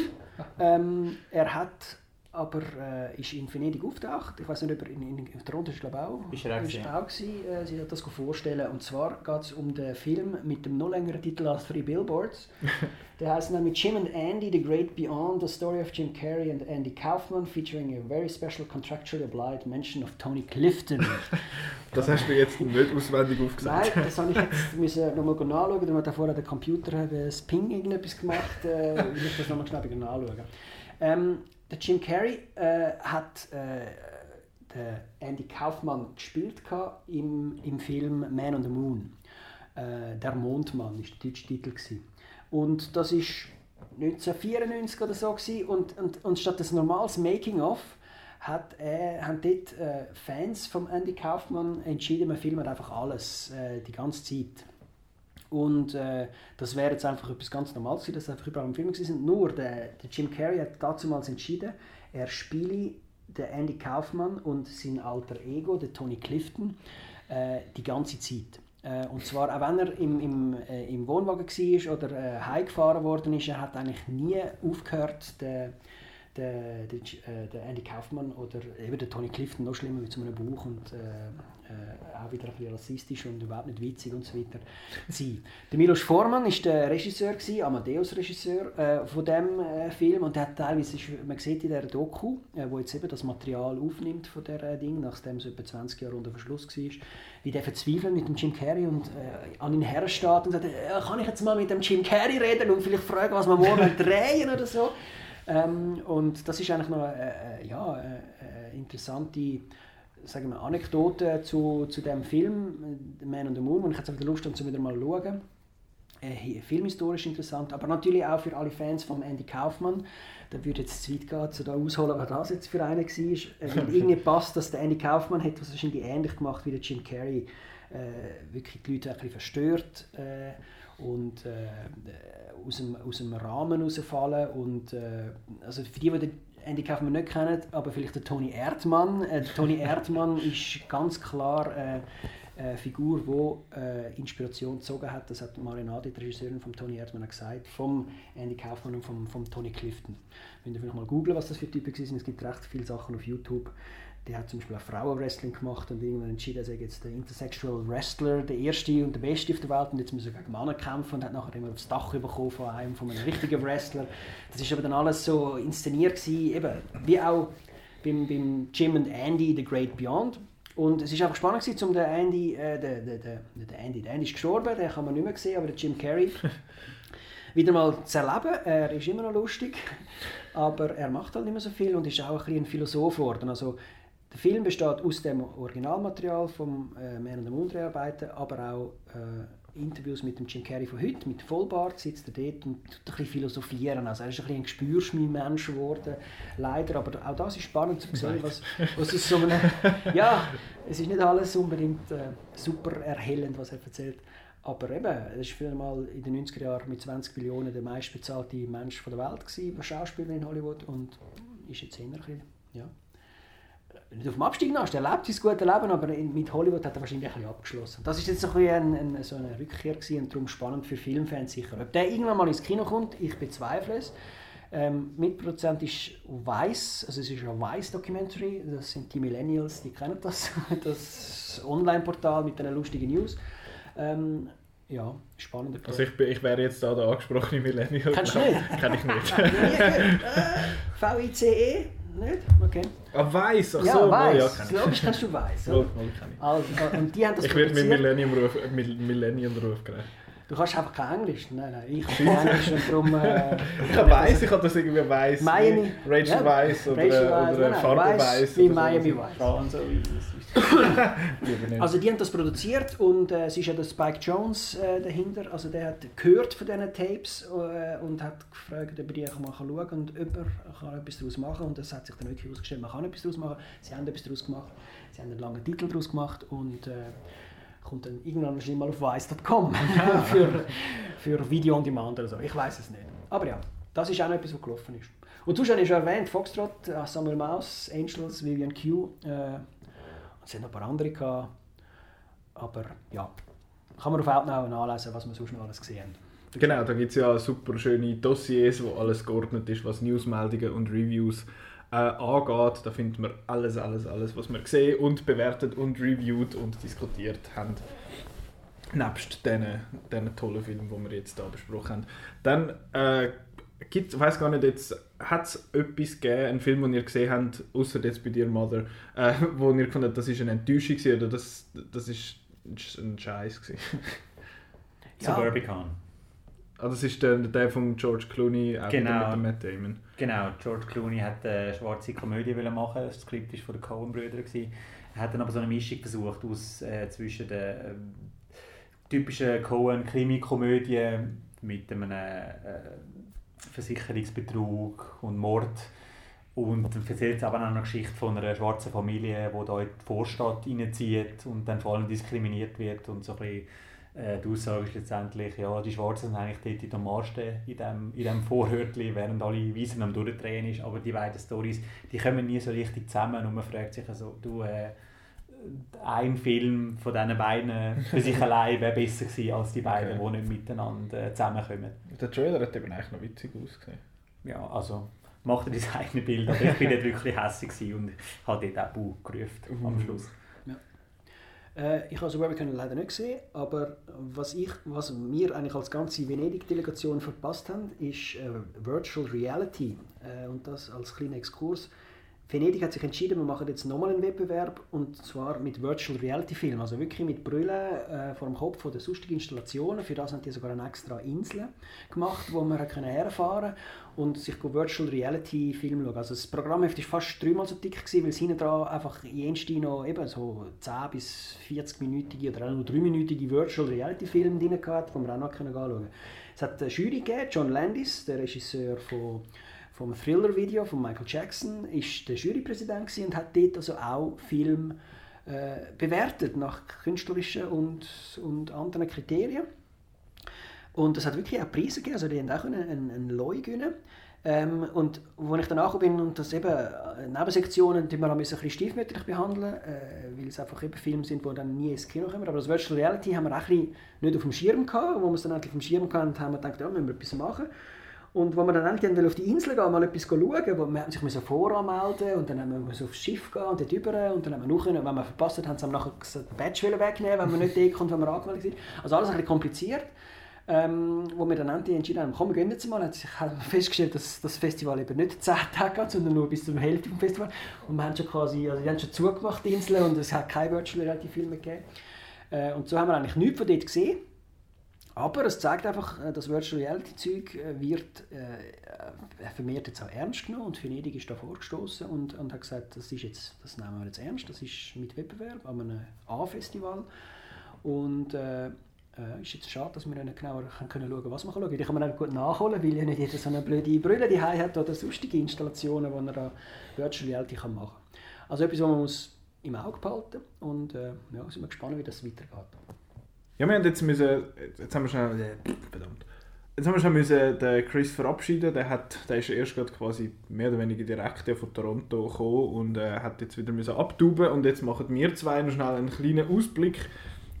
S3: Ähm, er hat aber äh, ist in Venedig auftaucht. Ich weiß nicht, ob er in, in, in Toronto ist, glaube auch.
S2: Ist er auch,
S3: ist auch. Äh, sie hat das vorstellen. Und zwar geht es um den Film mit dem noch längeren Titel als Three Billboards. Der heißt nämlich Jim and Andy, The Great Beyond, The Story of Jim Carrey and Andy Kaufman, featuring a very special contractually obliged mention of Tony Clifton.
S1: das hast du jetzt nicht auswendig aufgesagt.
S3: Nein, das habe ich jetzt müssen nochmal nachschauen. Dann hat vorher der Computer das Ping irgendetwas gemacht. Äh, ich muss das nochmal schnell nachschauen. Ähm, der Jim Carrey äh, hat äh, der Andy Kaufmann gespielt im, im Film Man on the Moon. Äh, der Mondmann ist der deutsche Titel. Gewesen. Und das ist 1994 oder so gewesen. und, und, und statt des normales Making-of hat, äh, haben dort äh, Fans von Andy Kaufmann entschieden, man filmt einfach alles, äh, die ganze Zeit. Und äh, das wäre jetzt einfach etwas ganz Normales gewesen, dass einfach überall im Film sind. Nur der, der Jim Carrey hat damals entschieden, er spiele den Andy Kaufmann und sein alter Ego, der Tony Clifton, äh, die ganze Zeit. Äh, und zwar, auch wenn er im, im, äh, im Wohnwagen war oder äh, heimgefahren worden ist, er hat eigentlich nie aufgehört, den, der, der, äh, der Andy Kaufmann oder eben der Tony Clifton noch schlimmer mit so einem Buch und äh, äh, auch wieder ein bisschen rassistisch und überhaupt nicht witzig und so weiter sein. Der Milos Forman ist der Regisseur gewesen, Amadeus-Regisseur äh, von dem äh, Film und der hat teilweise, man sieht in der Doku, äh, wo jetzt eben das Material aufnimmt von der Ding, nachdem es etwa 20 Jahre unter Verschluss war, wie der verzweifelt mit dem Jim Carrey und an ihn hersteht und sagt, kann ich jetzt mal mit dem Jim Carrey reden und vielleicht fragen, was wir morgen drehen oder so. Ähm, und das ist eigentlich noch äh, ja, eine interessante sagen wir, Anekdote zu, zu dem Film, The Man on the Moon, und ich jetzt wieder Lust habe, zu wieder mal schauen. äh, filmhistorisch interessant, aber natürlich auch für alle Fans von Andy Kaufmann. Da würde jetzt zu weit gehen, zu da ausholen, was das jetzt für einer war. Äh, weil irgendwie passt, dass der Andy Kaufmann hat was wahrscheinlich ähnlich gemacht wie der Jim Carrey. Äh, wirklich die Leute ein bisschen verstört äh, und äh, aus, dem, aus dem Rahmen rausfallen. Und, äh, also für die, die Andy Kaufmann nicht kennen, aber vielleicht der Tony Erdmann. Äh, Tony Erdmann ist ganz klar äh, eine Figur, die äh, Inspiration gezogen hat. Das hat Marinati, die Regisseurin von Tony Erdmann, gesagt, vom Andy Kaufmann und vom, vom Tony Clifton. Wenn ihr vielleicht mal googeln, was das für Typen sind, es gibt recht viele Sachen auf YouTube. Der hat zum Beispiel auch Frauenwrestling gemacht und irgendwann entschieden, er sei jetzt der Intersexual Wrestler, der erste und der beste auf der Welt und jetzt muss er gegen Männer kämpfen und hat nachher immer aufs Dach bekommen von einem, von einem richtigen Wrestler. Das ist aber dann alles so inszeniert gewesen, eben, wie auch beim, beim Jim und Andy The Great Beyond. Und es war einfach spannend, gewesen, um den Andy, äh, der, der, der, der Andy, der Andy ist gestorben, den kann man nicht mehr sehen, aber der Jim Carrey wieder mal zu erleben. Er ist immer noch lustig, aber er macht halt nicht mehr so viel und ist auch ein, ein Philosoph geworden. Also, der Film besteht aus dem Originalmaterial vom äh, Moon Dreharbeiten, aber auch äh, Interviews mit dem Jim Carrey von heute, mit Vollbart sitzt er dort und tut ein bisschen philosophieren. Also er ist ein bisschen ein Gespürschmied-Mensch geworden, leider, aber auch das ist spannend zu sehen, was, was ist so eine, ja, es ist nicht alles unbedingt äh, super erhellend, was er erzählt, aber eben, er war früher mal in den 90er Jahren mit 20 Millionen der meistbezahlte Mensch der Welt gewesen, Schauspieler in Hollywood und ist jetzt eher ein bisschen, ja nicht auf dem Abstieg nach, er lebt sein gutes Leben, aber mit Hollywood hat er wahrscheinlich ein bisschen abgeschlossen. Das ist jetzt so ein, ein, so eine Rückkehr gewesen und darum spannend für Filmfans sicher. Ob der irgendwann mal ins Kino kommt, ich bezweifle es. Ähm, Mitproduzent ist Weiss, also es ist ein Weiss Documentary, das sind die Millennials, die kennen das, das Online-Portal mit den lustigen News. Ähm, ja, spannender
S1: Also ich, ich wäre jetzt da der angesprochene Millennial.
S3: Kennst du nicht?
S1: Kenn ich nicht.
S3: VICE? Nicht? Okay.
S1: Ah, Weiss, ach
S3: ja,
S1: so, ja, kenn ich.
S3: Logisch kennst du Oder?
S1: wohl kenn ich.
S3: Also, und die haben das
S1: Ich werde mit. Millennium-Ruf Mill- Millennial-Ruf gerecht.
S3: Du kannst einfach kein Englisch. Nein, nein, ich kann kein Englisch und darum... Äh,
S1: Ich habe Weiss, ich habe das irgendwie Weiss.
S3: Miami.
S1: Rachel
S3: Ja,
S1: Weiss oder,
S3: Rachel
S1: oder
S3: nein,
S1: Farbe
S3: Weiss
S1: Weiss.
S3: wie
S1: oder
S3: Miami
S1: so.
S3: Weiss. Also die haben das produziert und äh, es ist ja der Spike Jones äh, dahinter. Also der hat gehört von diesen Tapes äh, und hat gefragt, ob er die mal schauen kann und ob er kann etwas daraus machen Und das hat sich dann wirklich herausgestellt, man kann etwas daraus machen. Sie haben etwas daraus gemacht. Sie haben einen langen Titel daraus gemacht und äh, kommt dann irgendwann wahrscheinlich mal auf weiss.com für, für Video on Demand oder so. Ich weiß es nicht. Aber ja, das ist auch noch etwas, was gelaufen ist. Und hast ja schon erwähnt, Foxtrot, äh, Samuel Maus, Angels, Vivian Q. Äh, es sind noch ein paar andere gehabt. Aber ja, kann man auf Outnow nachlesen, was wir sonst noch alles gesehen haben.
S1: Genau, da gibt es ja super schöne Dossiers, wo alles geordnet ist, was Newsmeldungen und Reviews äh, angeht. Da findet man alles, alles, alles, was wir gesehen und bewertet und reviewed und diskutiert haben. Nebst diesen, diesen tollen Filmen, die wir jetzt hier besprochen haben. Dann äh, gibt ich weiß gar nicht, jetzt hat es etwas gegeben, einen Film, den ihr gesehen habt, außer jetzt bei dir, Mother, äh, wo ihr gefunden habt, das ist eine Enttäuschung oder das, das ist ein Scheiß gewesen.
S3: Ja.
S2: Suburbicon.
S1: Ah, das ist der, der von George Clooney, auch
S2: Genau.
S1: mit Matt Damon.
S2: Genau, George Clooney hat eine schwarze Komödie wollen machen. Das Skript war von den Coen-Brüdern. Er hat dann aber so eine Mischung versucht aus äh, zwischen der ähm, typischen Coen-Krimi-Komödie mit einem äh, Versicherungsbetrug und Mord. Und erzählt aber auch eine Geschichte von einer schwarzen Familie, die da in die Vorstadt reinzieht und dann vor allem diskriminiert wird. Und so ein bisschen, äh, die Aussage ist letztendlich, ja, die Schwarzen sind eigentlich dort in der Marste, in dem, in dem Vorhörtli, während alle Weißen am Durchdrehen ist. Aber die beiden Stories, die kommen nie so richtig zusammen und man fragt sich also, du, äh, ein Film von diesen beiden für sich allein wäre besser gewesen als die beiden,
S1: Okay.
S2: die nicht miteinander äh, zusammenkommen.
S1: Der Trailer hat eben eigentlich noch witzig ausgesehen.
S2: Ja, also mach dir dein eigenes Bild, aber ich bin dort wirklich hässlich und habe dort auch Buh gerufen am Schluss.
S3: Äh, ich habe Suburbicon leider nicht gesehen, aber was, ich, was wir eigentlich als ganze Venedig-Delegation verpasst haben, ist äh, Virtual Reality. Äh, und das als kleiner Exkurs. Venedig hat sich entschieden, wir machen jetzt nochmal einen Wettbewerb und zwar mit Virtual Reality Film, also wirklich mit Brüllen äh, vor dem Kopf oder sonstigen Installationen. Für das haben die sogar eine extra Insel gemacht, wo man herfahren und sich Virtual Reality Film schauen. Also das Programmheft war fast dreimal so dick, gewesen, weil es hinten dran einfach jenste noch eben so 10 bis 40 minütige oder auch nur 3 minütige Virtual Reality Filme drin gehabt, die man auch noch anschauen konnte. Es hat eine Jury gegeben, John Landis, der Regisseur von vom Thriller-Video von Michael Jackson ist der Jurypräsident und hat dort also auch Film äh, bewertet nach künstlerischen und, und anderen Kriterien. Und es hat wirklich auch Preise gegeben, also die haben auch einen, einen, Loi gewinnen. Ähm, und als ich danach bin und das eben äh, Nebensektionen, die wir ein bisschen stiefmütterlich behandeln, äh, weil es einfach eben Filme sind, die dann nie ins Kino kommen. Aber das Virtual Reality haben wir auch ein nicht auf dem Schirm gehabt. Wo wir es dann endlich auf dem Schirm hatten, haben wir gedacht, ja, müssen wir etwas machen. Und als wir dann endlich auf die Insel gehen, mal etwas schauen, wo wir sich voranmelden und dann haben wir aufs Schiff gehen und dort rüber und dann haben wir nachher, wenn wir verpasst haben, haben wir nachher gesagt, Badge wegnehmen, wenn wir nicht kommen, wenn wir angemeldet sind. Also alles ein bisschen kompliziert. Ähm, wo wir dann endlich entschieden haben, komm, wir gehen jetzt mal, hat sich festgestellt, dass das Festival eben nicht 10 Tage geht, sondern nur bis zur Hälfte des Festivals. Und wir haben schon quasi, also die haben schon zugemacht, die Insel, und es hat keine Virtual Reality Filme gegeben. Äh, und so haben wir eigentlich nichts von dort gesehen. Aber es zeigt einfach, äh, das Virtual Reality Zeug äh, wird äh, vermehrt jetzt auch ernst genommen und Venedig ist da vorgestoßen und, und hat gesagt, das ist jetzt, das nehmen wir jetzt ernst, das ist mit Wettbewerb an einem A-Festival und äh, äh, ist jetzt schade, dass wir nicht genauer können schauen was man schauen kann. Die kann man auch gut nachholen, weil ja nicht jeder so eine blöde Brille die hat oder sonstige Installationen, die er da Virtual Reality kann machen kann. Also etwas, was man muss im Auge behalten und äh, ja, sind wir gespannt, wie das weitergeht.
S1: Ja, wir haben jetzt müssen, jetzt haben wir schnell, äh, verdammt, jetzt haben wir schon müssen den Chris verabschieden. Der hat, der ist erst gerade quasi mehr oder weniger direkt von Toronto gekommen und äh, hat jetzt wieder müssen abtuben und jetzt machen wir zwei noch schnell einen kleinen Ausblick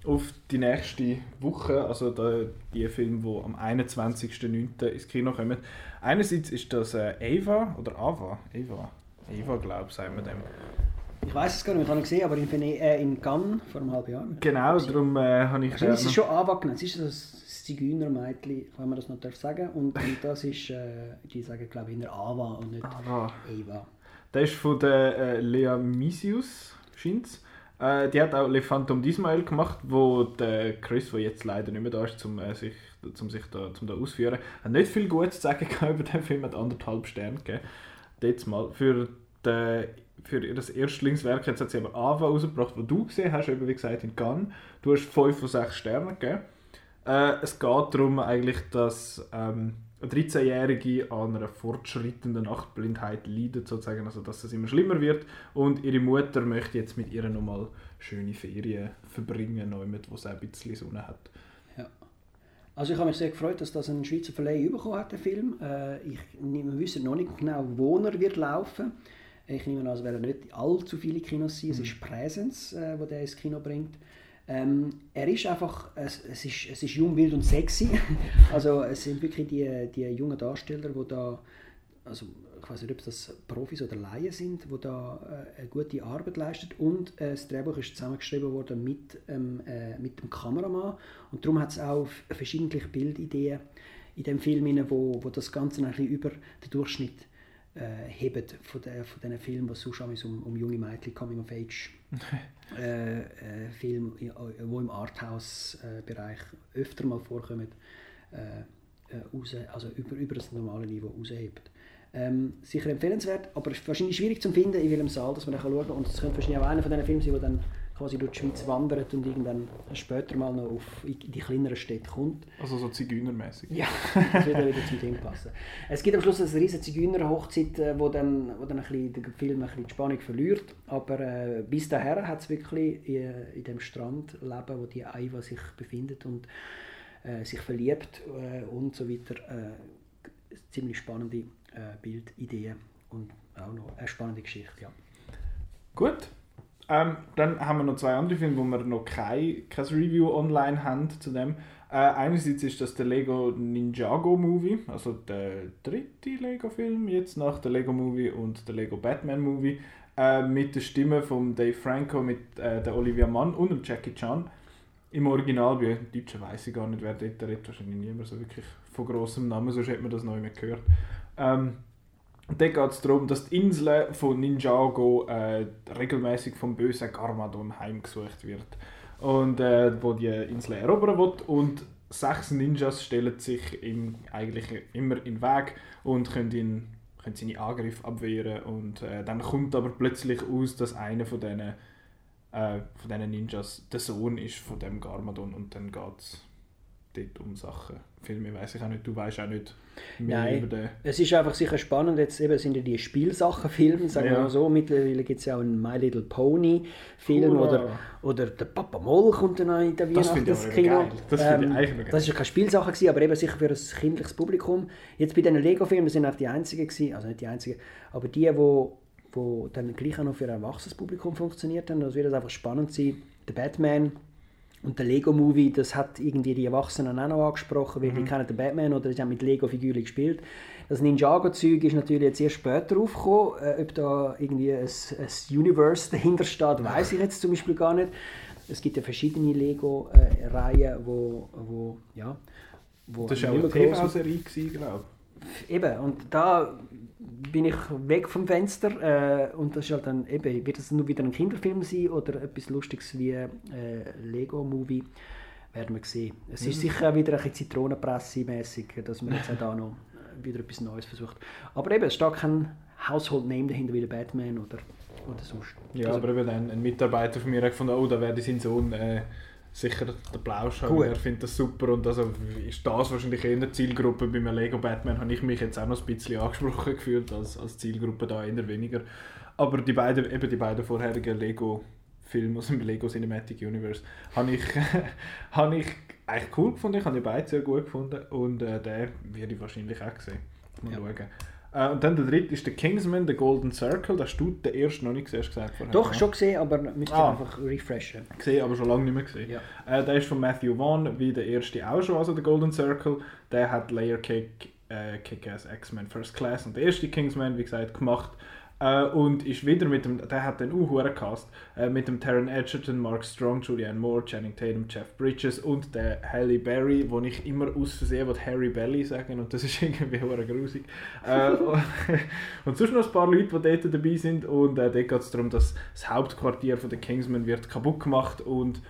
S1: auf die nächste Woche, also der, die Filme, die am 21.09. ins Kino kommen. Einerseits ist das äh, Ava oder Ava, Ava, Ava glaube ich, sagen wir dem.
S3: Ich weiß es gar nicht, ich habe ihn gesehen, aber in, äh, in Cannes vor einem halben Jahr.
S1: Genau, darum äh, habe ich...
S3: Also, es ist schon Ava genannt, es ist das Zigeunermädchen, wenn man das noch darf sagen und, und das ist, äh, die sagen glaube ich, in der Ava und nicht Ava. Eva.
S1: Das ist von der äh, Lea Misius, scheint äh, die hat auch Le Phantom d'Ismael gemacht, wo der Chris, der jetzt leider nicht mehr da ist, um äh, sich, zum sich da, zum da ausführen, hat nicht viel Gutes zu sagen über den Film, hat anderthalb Sterne gegeben. Jetzt mal. Für, den, für das Erstlingswerk jetzt hat sie aber Ava rausgebracht, wo du gesehen hast, eben wie gesagt in Cannes. Du hast 5 von 6 Sternen gegeben. Äh, es geht darum eigentlich, dass ähm, eine 13-Jährige an einer fortschreitenden Nachtblindheit leidet, sozusagen, also dass es immer schlimmer wird und ihre Mutter möchte jetzt mit ihr nochmal schöne Ferien verbringen, wo es auch ein bisschen Sonne hat.
S3: Also ich habe mich sehr gefreut, dass das ein Schweizer Verleih bekommen hat, der Film. Äh, ich, wir wissen noch nicht genau, wo er wird laufen. Ich nehme an, es werden nicht allzu viele Kinos sein. Es mhm. ist Präsenz, äh, wo der ins Kino bringt. Ähm, er ist einfach, es, es, ist, es ist jung, wild und sexy. also es sind wirklich die, die jungen Darsteller, die da, also ich weiß nicht, ob das Profis oder Laien sind, die da äh, eine gute Arbeit leisten. Und äh, das Drehbuch ist zusammengeschrieben worden mit, ähm, äh, mit dem Kameramann. Und darum hat es auch verschiedene Bildideen in dem Film, wo, wo das Ganze ein bisschen über den Durchschnitt äh, heben von, der, von diesen Filmen, was sonst um, um junge Mädchen, Coming of Age äh, äh, die im Arthouse-Bereich öfter mal vorkommen, äh, äh, raus, also über, über das normale Niveau raushebt. Ähm, sicher empfehlenswert, aber wahrscheinlich schwierig zu finden in welchem Saal, dass man da schauen kann. Und es könnte wahrscheinlich auch einer von diesen Filmen sein, der dann quasi durch die Schweiz wandert und irgendwann später mal noch auf die kleineren Städte kommt.
S1: Also so Zigeunermäßig.
S3: Ja, das wird dann wieder zum Ding passen. Es gibt am Schluss eine riesige Zigeuner-Hochzeit, äh, wo dann, wo dann ein bisschen, der Film ein bisschen die Spannung verliert. Aber äh, bis dahin hat es wirklich in, in dem Strandleben, wo die Aiva sich befindet und äh, sich verliebt äh, und so weiter, äh, ziemlich spannende äh, Bildideen und auch noch eine spannende Geschichte. Ja.
S1: Gut, ähm, dann haben wir noch zwei andere Filme, wo wir noch kein, kein Review online haben zu dem. Äh, einerseits ist das der Lego Ninjago Movie, also der dritte Lego-Film, jetzt nach der Lego Movie und der Lego Batman Movie, äh, mit der Stimme von Dave Franco, mit äh, der Olivia Mann und dem Jackie Chan. Im Original, bei Deutschen weiß ich gar nicht, wer dort redet, wahrscheinlich niemand so wirklich von großem Namen, sonst hätte man das noch nicht mehr gehört. Ähm, Dort geht es darum, dass die Insel von Ninjago äh, regelmäßig vom bösen Garmadon heimgesucht wird. Und äh, wo die Insel erobern will. Und sechs Ninjas stellen sich ihm eigentlich immer in den Weg und können, ihn, können seine Angriffe abwehren. Und äh, dann kommt aber plötzlich aus, dass einer von diesen, äh, von diesen Ninjas der Sohn ist von dem Garmadon. Und dann geht es dort um Sachen. Viel mehr weiß ich auch nicht. Du weißt auch nicht mehr
S3: Nein.
S1: über den.
S3: Es ist einfach sicher spannend, jetzt eben sind ja die Spielsachen-Filme, sagen wir
S1: Ja.
S3: mal so, mittlerweile gibt es ja auch einen My Little Pony-Film
S1: Hurra.
S3: oder, oder der Papa Moll kommt dann auch in der
S1: Das
S3: Weihnachtskino.
S1: Das ich
S3: Ähm. Das ist ja keine Spielsache, gewesen, aber eben sicher für ein kindliches Publikum. Jetzt bei diesen Lego-Filmen sind auch die einzigen, gewesen, also nicht die einzigen, aber die, wo, wo dann gleich auch noch für ein erwachsenes Publikum funktioniert haben, das wird das einfach spannend sein. Der Batman und der Lego-Movie, das hat irgendwie die Erwachsenen auch noch angesprochen, weil die kennen den Batman oder die haben mit Lego-Figuren gespielt. Das Ninjago-Zeug ist natürlich jetzt erst später aufgekommen. Äh, ob da irgendwie ein, ein Universe dahinter steht, weiß ich jetzt zum Beispiel gar nicht. Es gibt ja verschiedene Lego-Reihen, wo, wo, ja, wo
S1: Das war auch
S3: immer
S1: eine TV-Serie, glaube
S3: Eben, und da bin ich weg vom Fenster äh, und das ist halt dann eben, wird es nur wieder ein Kinderfilm sein oder etwas Lustiges wie äh, Lego-Movie, werden wir sehen. Es ist sicher auch wieder ein bisschen Zitronenpresse-mäßig, dass man jetzt auch da noch wieder etwas Neues versucht. Aber eben, es steht kein Household-Name dahinter wie der Batman oder, oder sonst.
S1: ich. Ja,
S3: Also,
S1: aber eben ein, ein Mitarbeiter von mir hat gefunden, oh, da werde sein Sohn äh, sicher den Plausch haben.
S3: Gut.
S1: Er findet das super und also ist das wahrscheinlich eher eine Zielgruppe. Bei einem Lego Batman habe ich mich jetzt auch noch ein bisschen angesprochen gefühlt als, als Zielgruppe da eher weniger. Aber die beiden, eben die beiden vorherigen Lego Filme aus dem Lego Cinematic Universe habe ich, habe ich eigentlich cool gefunden. Ich habe die beiden sehr gut gefunden und äh, den werde ich wahrscheinlich auch sehen. Mal
S3: Ja.
S1: schauen. Äh, und dann der dritte ist der Kingsman, der Golden Circle. Das hast du den ersten noch nicht gesehen, hast gesagt vorher.
S3: Doch,
S1: ja?
S3: schon gesehen, aber müsst ihr
S1: Ah.
S3: einfach refreshen.
S1: gesehen, aber schon lange nicht mehr gesehen.
S3: Ja.
S1: Äh, der ist von Matthew Vaughn, wie der erste auch schon, also der Golden Circle. Der hat Layer Cake, äh, Kick-Ass X-Men First Class und der erste Kingsman, wie gesagt, gemacht. Äh, und ist wieder mit dem, der hat den auch Cast äh, mit dem Taron Edgerton, Mark Strong, Julianne Moore, Channing Tatum, Jeff Bridges und der Halle Berry, wo ich immer aus Versehen Harry Belly sagen und das ist irgendwie hure grusig. Äh, und sonst noch ein paar Leute, die dort dabei sind und äh, dort geht es darum, dass das Hauptquartier von der Kingsmen wird kaputt gemacht und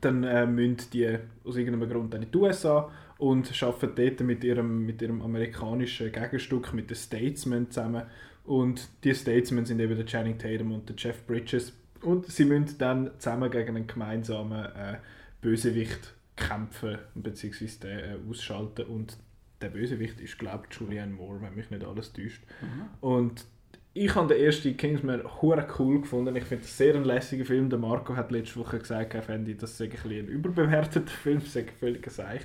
S1: dann äh, müssen die aus irgendeinem Grund dann in die USA und arbeiten dort mit ihrem, mit ihrem amerikanischen Gegenstück, mit den Statesmen zusammen. Und die Statesmen sind eben der Channing Tatum und der Jeff Bridges. Und sie müssen dann zusammen gegen einen gemeinsamen äh, Bösewicht kämpfen, beziehungsweise den äh, ausschalten. Und der Bösewicht ist, glaube ich, Julianne Moore, wenn mich nicht alles täuscht. Und ich habe den ersten Kingsman hure cool gefunden. Ich finde es sehr ein lässiger Film. Der Marco hat letzte Woche gesagt, er fände, das sei ein, ein überbewerteter Film, sei völlig ein Seich.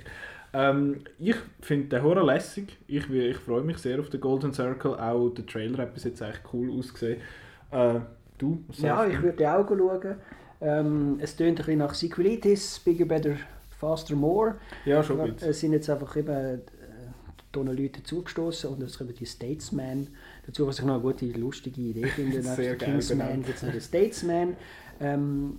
S1: Ähm, ich finde den hure lässig. Ich, ich freue mich sehr auf den Golden Circle. Auch der Trailer hat bis jetzt eigentlich cool ausgesehen. Äh, du?
S3: Ja, ich würde auch schauen. Ähm, es tönt ein bisschen nach Sequelitis, Bigger, Better, Faster, More.
S1: Ja, schon gut.
S3: Es sind jetzt einfach eben äh, noch Leute dazugestoßen und es kommen die Statesman dazu, was ich noch eine gute, lustige Idee finde.
S1: Sehr geil
S3: Kingsman
S1: benannt.
S3: gibt es noch den Statesman. Ähm,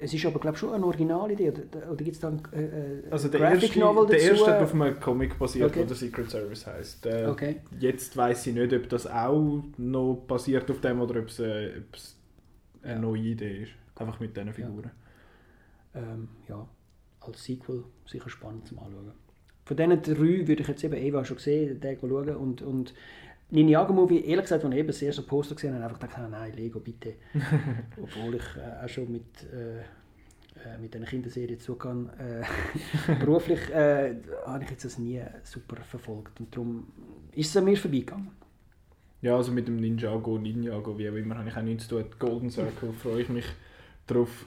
S3: es ist aber, glaube ich, schon eine Originalidee. Oder, oder gibt es dann äh, äh,
S1: Also der
S3: Graphic
S1: erste,
S3: Novel
S1: der
S3: dazu?
S1: erste hat auf einem Comic basiert,
S3: Okay.
S1: wo der Secret Service heisst. Äh,
S3: Okay.
S1: Jetzt weiß ich nicht, ob das auch noch basiert auf dem oder ob es, äh, eine
S3: Ja.
S1: neue Idee ist. Einfach mit diesen Figuren.
S3: ähm, ja, als Sequel sicher spannend zum Anschauen. Von diesen drei würde ich jetzt eben Eva schon gesehen, den schauen und, und Ninjago Movie, ehrlich gesagt, als ich eben das erste Poster gesehen habe, einfach gedacht, nein, Lego, bitte. Obwohl ich äh, auch schon mit, äh, äh, mit diesen Kinderserien zugehe. Äh, beruflich äh, habe ich jetzt das nie super verfolgt und darum ist es an mir vorbeigegangen.
S1: Ja, also mit dem Ninjago, Ninjago, wie auch immer, habe ich auch nichts zu tun. Golden Circle freue ich mich drauf.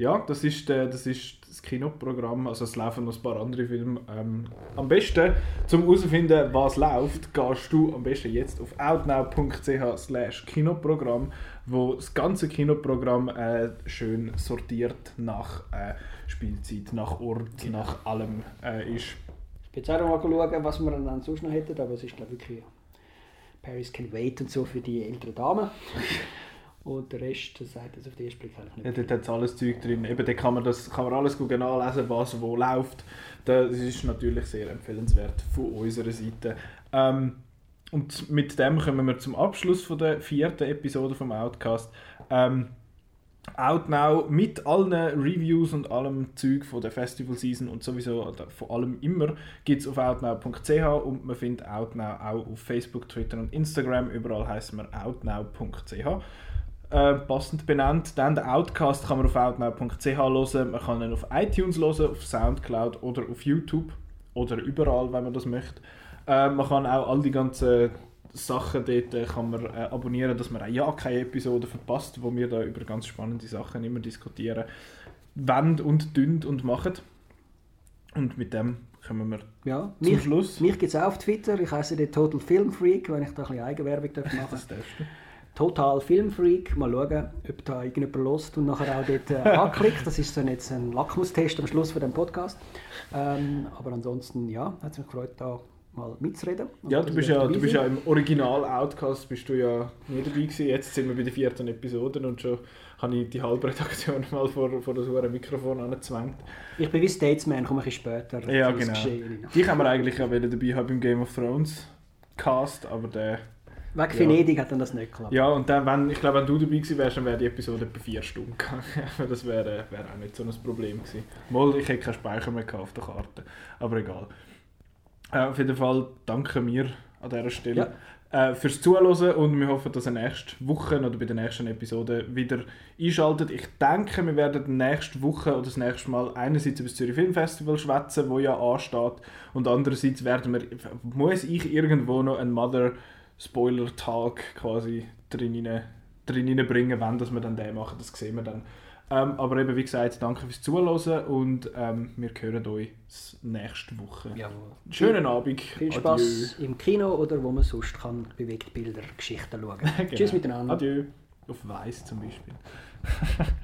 S1: Ja, das ist, der, das ist das Kinoprogramm. Also es laufen noch ein paar andere Filme. Ähm, am besten, zum herauszufinden, was läuft, gehst du am besten jetzt auf outnow.ch slash Kinoprogramm, wo das ganze Kinoprogramm äh, schön sortiert nach äh, Spielzeit, nach Ort, nach allem äh, ist.
S3: Ich bin jetzt auch noch mal schauen, was wir dann sonst noch hätten, aber es ist glaube ich wirklich Paris Can Wait und so für die älteren Damen. Und der Rest, das sagt jetzt auf den ersten Blick eigentlich
S1: Ja,
S3: nicht.
S1: dort hat es alles Zeug drin. Eben, da kann man, das, kann man alles gut nachlesen, was wo läuft. Das ist natürlich sehr empfehlenswert von unserer Seite. Ähm, und mit dem kommen wir zum Abschluss von der vierten Episode vom Outcast. Ähm, Outnow mit allen Reviews und allem Zeug von der Festival Season und sowieso von allem immer gibt es auf outnow.ch und man findet Outnow auch auf Facebook, Twitter und Instagram. Überall heißt man outnow.ch. Äh, passend benannt. Dann den Outcast kann man auf outnow.ch hören. Man kann ihn auf iTunes hören, auf Soundcloud oder auf YouTube oder überall, wenn man das möchte. Äh, man kann auch all die ganzen Sachen dort äh, kann man äh, abonnieren, dass man auch ja keine Episode verpasst, wo wir da über ganz spannende Sachen immer diskutieren, wend und dünnt und machen. Und mit dem kommen wir
S3: Ja,
S1: zum
S3: mich,
S1: Schluss.
S3: mich gibt es auch auf Twitter. Ich heiße den Total Film Freak, wenn ich da ein bisschen Eigenwerbung darf machen
S1: Das darfst du.
S3: Total Film Freak. Mal schauen, ob da irgendjemand lost und nachher auch dort äh, anklickt. Das ist dann jetzt ein Lackmustest am Schluss von dem Podcast. Ähm, aber ansonsten, ja, hat es mich gefreut, da mal mitzureden.
S1: Ja, du bist ja, du bist ja im Original-Outcast bist du ja nie dabei gewesen. Jetzt sind wir bei der vierten Episode und schon habe ich die Halbredaktion mal vor, vor das hohe Mikrofon angezwängt.
S3: Ich bin wie Statesman, komme bisschen später
S1: Ja, genau.
S3: Geschehen.
S1: Die haben wir eigentlich auch wieder dabei haben beim Game of Thrones Cast, aber der...
S3: Wegen
S1: Ja.
S3: Venedig hat dann das nicht geklappt.
S1: Ja, und dann, wenn, ich glaube, wenn du dabei gewesen wärst, dann wäre die Episode etwa vier Stunden gegangen. das wäre wär auch nicht so ein Problem gewesen. Mal, ich hätte keinen Speicher mehr auf der Karte, aber egal. Äh, auf jeden Fall danken wir an dieser Stelle äh, fürs Zuhören und wir hoffen, dass ihr nächste Woche oder bei der nächsten Episode wieder einschaltet. Ich denke, wir werden nächste Woche oder das nächste Mal einerseits über das Zürich Film Festival schwätzen, wo ja ansteht, und andererseits werden wir, muss ich irgendwo noch einen Mother Spoiler Talk quasi drin, rein- drin reinbringen, wenn das wir dann den machen, das sehen wir dann. Ähm, aber eben, wie gesagt, danke fürs Zuhören und ähm, wir hören euch nächste Woche.
S3: Jawohl.
S1: Schönen Abend.
S3: Viel Spaß im Kino oder wo man sonst kann Bewegtbilder, Geschichten schauen.
S1: Adieu.
S3: Tschüss miteinander.
S1: Adieu. Auf Weiß zum Beispiel.